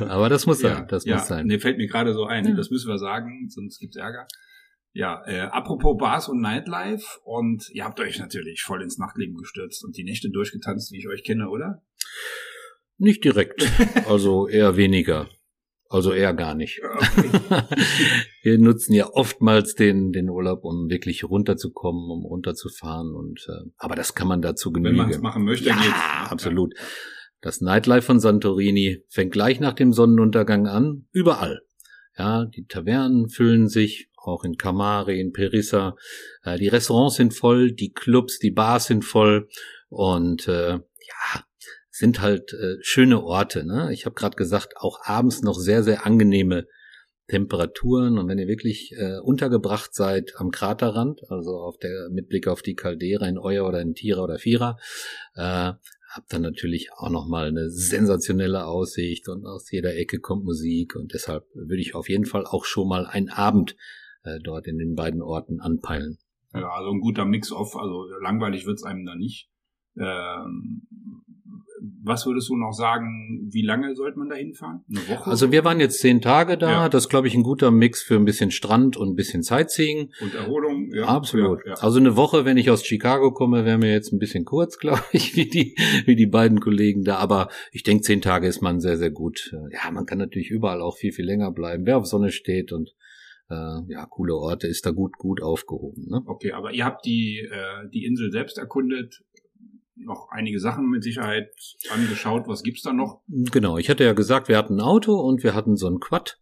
[SPEAKER 2] Aber das muss sein,
[SPEAKER 3] ja,
[SPEAKER 2] das
[SPEAKER 3] ja,
[SPEAKER 2] muss sein.
[SPEAKER 3] Nee, fällt mir gerade so ein.
[SPEAKER 2] Ja.
[SPEAKER 3] Das müssen wir sagen, sonst gibt's Ärger. Ja, äh, apropos Bars und Nightlife und ihr habt euch natürlich voll ins Nachtleben gestürzt und die Nächte durchgetanzt, wie ich euch kenne, oder?
[SPEAKER 2] Nicht direkt, also eher weniger. Also eher gar nicht.
[SPEAKER 3] Okay.
[SPEAKER 2] Wir nutzen ja oftmals den, den Urlaub, um wirklich runterzukommen, um runterzufahren und äh, aber das kann man dazu
[SPEAKER 3] Wenn
[SPEAKER 2] genügen.
[SPEAKER 3] man es machen möchte,
[SPEAKER 2] ja,
[SPEAKER 3] geht's.
[SPEAKER 2] absolut. Das Nightlife von Santorini fängt gleich nach dem Sonnenuntergang an, überall. Ja, die Tavernen füllen sich, auch in Kamari, in Perissa. Äh, die Restaurants sind voll, die Clubs, die Bars sind voll und äh, ja, sind halt äh, schöne Orte. Ne? Ich habe gerade gesagt, auch abends noch sehr, sehr angenehme Temperaturen und wenn ihr wirklich äh, untergebracht seid am Kraterrand, also auf der mit Blick auf die Caldera in Euer oder in Tira oder Vira, äh, Hab dann natürlich auch nochmal eine sensationelle Aussicht und aus jeder Ecke kommt Musik und deshalb würde ich auf jeden Fall auch schon mal einen Abend äh, dort in den beiden Orten anpeilen.
[SPEAKER 3] Ja, also ein guter Mix-off, also langweilig wird's einem da nicht. Ähm, was würdest du noch sagen, wie lange sollte man da hinfahren?
[SPEAKER 2] Eine Woche? Also wir waren jetzt zehn Tage da. Ja. Das ist, glaube ich, ein guter Mix für ein bisschen Strand und ein bisschen Sightseeing.
[SPEAKER 3] Und Erholung,
[SPEAKER 2] ja. Absolut. Ja, ja. Also eine Woche, wenn ich aus Chicago komme, wäre mir jetzt ein bisschen kurz, glaube ich, wie die, wie die beiden Kollegen da. Aber ich denke, zehn Tage ist man sehr, sehr gut. Ja, man kann natürlich überall auch viel, viel länger bleiben. Wer auf Sonne steht und äh, ja, coole Orte, ist da gut, gut aufgehoben. Ne?
[SPEAKER 3] Okay, aber ihr habt die, äh, die Insel selbst erkundet noch einige Sachen mit Sicherheit angeschaut. Was gibt's da noch?
[SPEAKER 2] Genau, ich hatte ja gesagt, wir hatten ein Auto und wir hatten so ein Quad.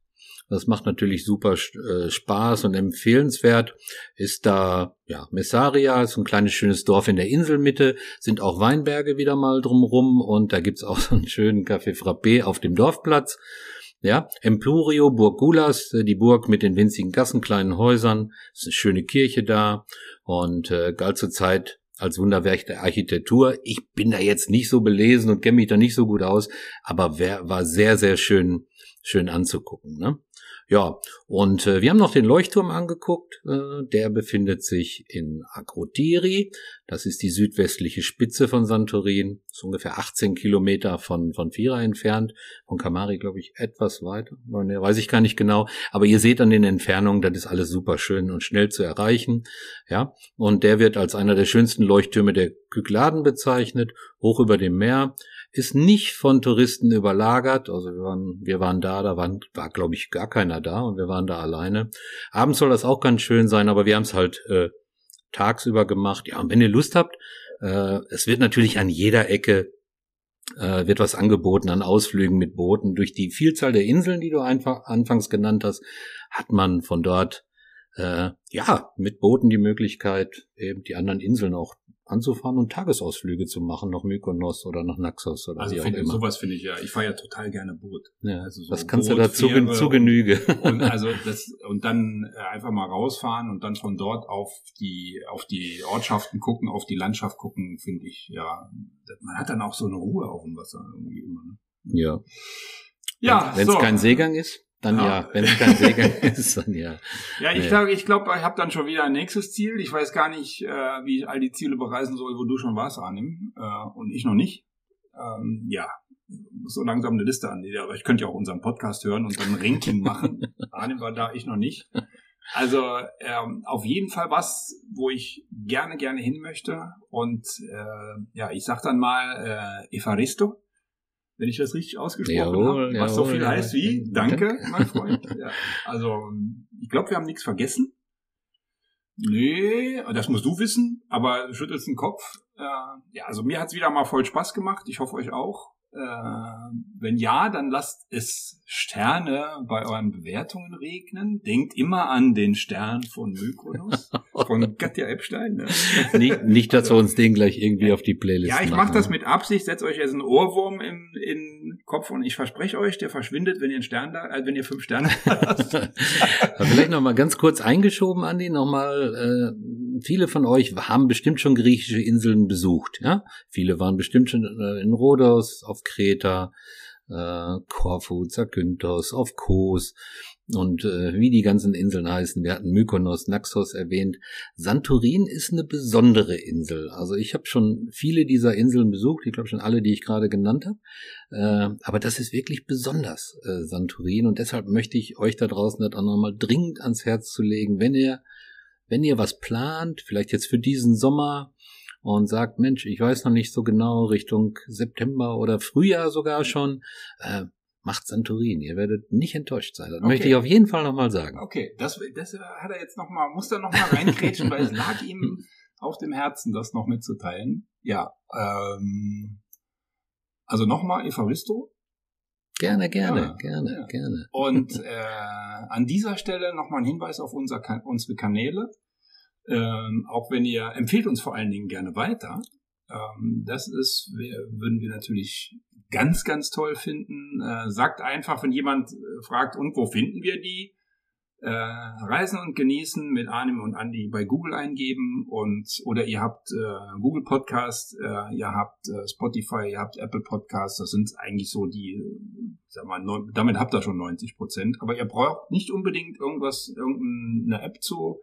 [SPEAKER 2] Das macht natürlich super äh, Spaß und empfehlenswert. Ist da, ja, Messaria, ist ein kleines schönes Dorf in der Inselmitte, sind auch Weinberge wieder mal drumrum und da gibt's auch so einen schönen Café Frappé auf dem Dorfplatz. Ja, Empurio, Burg Gulas, äh, die Burg mit den winzigen Gassen, kleinen Häusern, ist eine schöne Kirche da und äh, galt zur Zeit als Wunderwerk der Architektur. Ich bin da jetzt nicht so belesen und kenne mich da nicht so gut aus, aber wer, war sehr, sehr schön, schön anzugucken. Ne? Ja, und äh, wir haben noch den Leuchtturm angeguckt. Äh, der befindet sich in Akrotiri. Das ist die südwestliche Spitze von Santorin. Ist ungefähr 18 Kilometer von, von Fira entfernt. Von Kamari, glaube ich, etwas weiter. Ne, weiß ich gar nicht genau. Aber ihr seht an den Entfernungen, das ist alles super schön und schnell zu erreichen. Ja, und der wird als einer der schönsten Leuchttürme der Kykladen bezeichnet, hoch über dem Meer ist nicht von Touristen überlagert. Also wir waren, wir waren da, da waren, war glaube ich gar keiner da und wir waren da alleine. Abends soll das auch ganz schön sein, aber wir haben es halt äh, tagsüber gemacht. Ja, und wenn ihr Lust habt, äh, es wird natürlich an jeder Ecke äh, wird was angeboten an Ausflügen mit Booten. Durch die Vielzahl der Inseln, die du einfach anfangs genannt hast, hat man von dort äh, ja mit Booten die Möglichkeit, eben die anderen Inseln auch anzufahren und Tagesausflüge zu machen nach Mykonos oder nach Naxos oder
[SPEAKER 3] also wie auch immer. Sowas finde ich ja. Ich fahre ja total gerne Boot.
[SPEAKER 2] Ja, also so das kannst Boot, du dazu zu Genüge.
[SPEAKER 3] Und, also das und dann äh, einfach mal rausfahren und dann von dort auf die auf die Ortschaften gucken, auf die Landschaft gucken, finde ich ja. Man hat dann auch so eine Ruhe auf dem Wasser irgendwie immer. Ne?
[SPEAKER 2] Ja. Ja, wenn es so. kein Seegang ist. Dann ja, ja wenn es kein Seegang ist, dann ja.
[SPEAKER 3] Ja, ich glaube, ich, glaub, ich habe dann schon wieder ein nächstes Ziel. Ich weiß gar nicht, äh, wie ich all die Ziele bereisen soll, wo du schon warst, Arnim, äh, und ich noch nicht. Ähm, ja, so langsam eine Liste an. Aber ich könnte ja auch unseren Podcast hören und dann ein Ranking machen. Arnim war da, ich noch nicht. Also ähm, auf jeden Fall was, wo ich gerne, gerne hin möchte. Und äh, ja, ich sag dann mal äh, Evaristo wenn ich das richtig ausgesprochen jawohl, habe, was jawohl, so viel jawohl. heißt wie Danke, mein Freund. Ja. Also, ich glaube, wir haben nichts vergessen. Nee, das musst du wissen, aber schüttelst den Kopf. Äh, ja, also mir hat's wieder mal voll Spaß gemacht. Ich hoffe euch auch. Äh, wenn ja, dann lasst es Sterne bei euren Bewertungen regnen. Denkt immer an den Stern von Mykonos, von Katja Epstein. Ne?
[SPEAKER 2] Nicht, nicht, dass wir uns den gleich irgendwie auf die Playlist
[SPEAKER 3] Ja, ich mache das mit Absicht. Setzt euch jetzt einen Ohrwurm im, in Kopf und ich verspreche euch, der verschwindet, wenn ihr einen Stern da, äh, wenn ihr fünf Sterne lasst.
[SPEAKER 2] Vielleicht noch mal ganz kurz eingeschoben, Andi, noch mal. Äh, viele von euch haben bestimmt schon griechische Inseln besucht. Ja, viele waren bestimmt schon äh, in Rhodos, auf Kreta, äh, Korfu, Zakynthos, auf Kos und äh, wie die ganzen Inseln heißen. Wir hatten Mykonos, Naxos erwähnt. Santorin ist eine besondere Insel. Also ich habe schon viele dieser Inseln besucht. Ich glaube schon alle, die ich gerade genannt habe. Äh, aber das ist wirklich besonders, äh, Santorin. Und deshalb möchte ich euch da draußen das auch nochmal dringend ans Herz zu legen, wenn ihr wenn ihr was plant, vielleicht jetzt für diesen Sommer, und sagt, Mensch, ich weiß noch nicht so genau, Richtung September oder Frühjahr sogar schon, äh, macht Santorin. Ihr werdet nicht enttäuscht sein. Das okay. möchte ich auf jeden Fall nochmal sagen.
[SPEAKER 3] Okay, das, das hat er jetzt nochmal, muss er nochmal reingrätschen, weil es lag ihm auf dem Herzen, das noch mitzuteilen. Ja, ähm, also nochmal Evaristo.
[SPEAKER 2] Gerne, gerne, ja, gerne, ja. gerne.
[SPEAKER 3] Und äh, an dieser Stelle nochmal ein Hinweis auf unser, unsere Kanäle. Ähm, auch wenn ihr empfehlt uns vor allen Dingen gerne weiter. Ähm, das ist, wir, würden wir natürlich ganz, ganz toll finden. Äh, sagt einfach, wenn jemand äh, fragt, und wo finden wir die? Äh, Reisen und Genießen mit Arnim und Andy bei Google eingeben und oder ihr habt äh, Google Podcast, äh, ihr habt äh, Spotify, ihr habt Apple Podcast, das sind eigentlich so die, sag mal, neun, damit habt ihr schon 90 Prozent, aber ihr braucht nicht unbedingt irgendwas, irgendeine App zu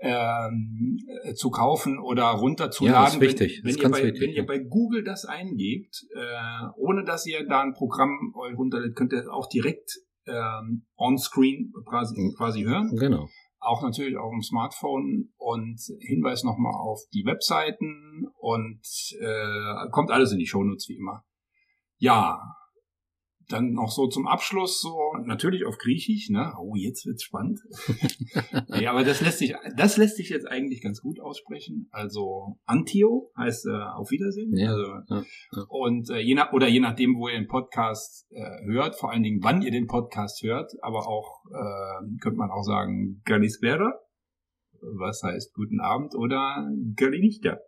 [SPEAKER 3] ähm, äh, zu kaufen oder runterzuladen.
[SPEAKER 2] Ja, ist wichtig.
[SPEAKER 3] Wenn, wenn,
[SPEAKER 2] ihr,
[SPEAKER 3] bei,
[SPEAKER 2] wichtig,
[SPEAKER 3] wenn ihr bei Google das eingebt, äh, ohne dass ihr da ein Programm euch runterlädt, könnt ihr auch direkt ähm, on-screen quasi,
[SPEAKER 2] Mhm.
[SPEAKER 3] quasi hören.
[SPEAKER 2] Genau.
[SPEAKER 3] Auch natürlich auf dem Smartphone und Hinweis nochmal auf die Webseiten und äh, kommt alles in die Shownotes wie immer. Ja, dann noch so zum Abschluss so natürlich auf Griechisch, ne? Oh, jetzt wird's spannend. ja, aber das lässt sich das lässt sich jetzt eigentlich ganz gut aussprechen. Also Antio heißt äh, auf Wiedersehen.
[SPEAKER 2] Ja,
[SPEAKER 3] also,
[SPEAKER 2] ja, ja.
[SPEAKER 3] Und äh, je nach oder je nachdem, wo ihr den Podcast äh, hört, vor allen Dingen, wann ihr den Podcast hört, aber auch äh, könnte man auch sagen Galispera, was heißt guten Abend oder Galinichta,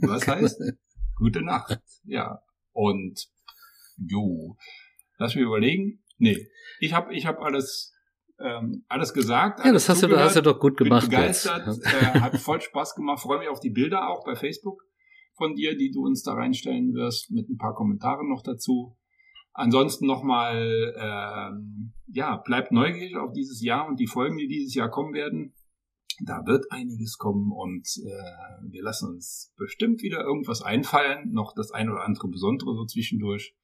[SPEAKER 3] was heißt gute Nacht. Ja und jo. Lass mich überlegen. Nee, ich habe ich hab alles, ähm, alles gesagt.
[SPEAKER 2] Ja, das
[SPEAKER 3] alles
[SPEAKER 2] hast du, hast du doch gut
[SPEAKER 3] bin
[SPEAKER 2] gemacht.
[SPEAKER 3] begeistert,
[SPEAKER 2] jetzt.
[SPEAKER 3] äh, hat voll Spaß gemacht. Freue mich auf die Bilder auch bei Facebook von dir, die du uns da reinstellen wirst, mit ein paar Kommentaren noch dazu. Ansonsten nochmal, ähm, ja, bleibt neugierig auf dieses Jahr und die Folgen, die dieses Jahr kommen werden. Da wird einiges kommen und äh, wir lassen uns bestimmt wieder irgendwas einfallen, noch das ein oder andere Besondere so zwischendurch.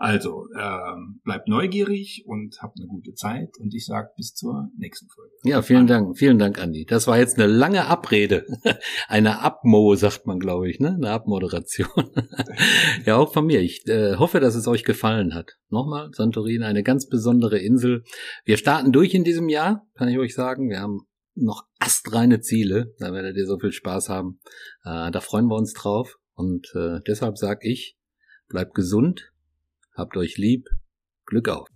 [SPEAKER 3] Also, ähm, bleibt neugierig und habt eine gute Zeit und ich sag bis zur nächsten Folge.
[SPEAKER 2] Ja, vielen Dank, vielen Dank, Andi. Das war jetzt eine lange Abrede. Eine Abmo, sagt man, glaube ich, ne? Eine Abmoderation. ja, auch von mir. Ich äh, hoffe, dass es euch gefallen hat. Nochmal, Santorin, eine ganz besondere Insel. Wir starten durch in diesem Jahr, kann ich euch sagen. Wir haben noch astreine Ziele. Da werdet ihr so viel Spaß haben. Äh, da freuen wir uns drauf. Und äh, deshalb sag ich, bleibt gesund, habt euch lieb, Glück auf.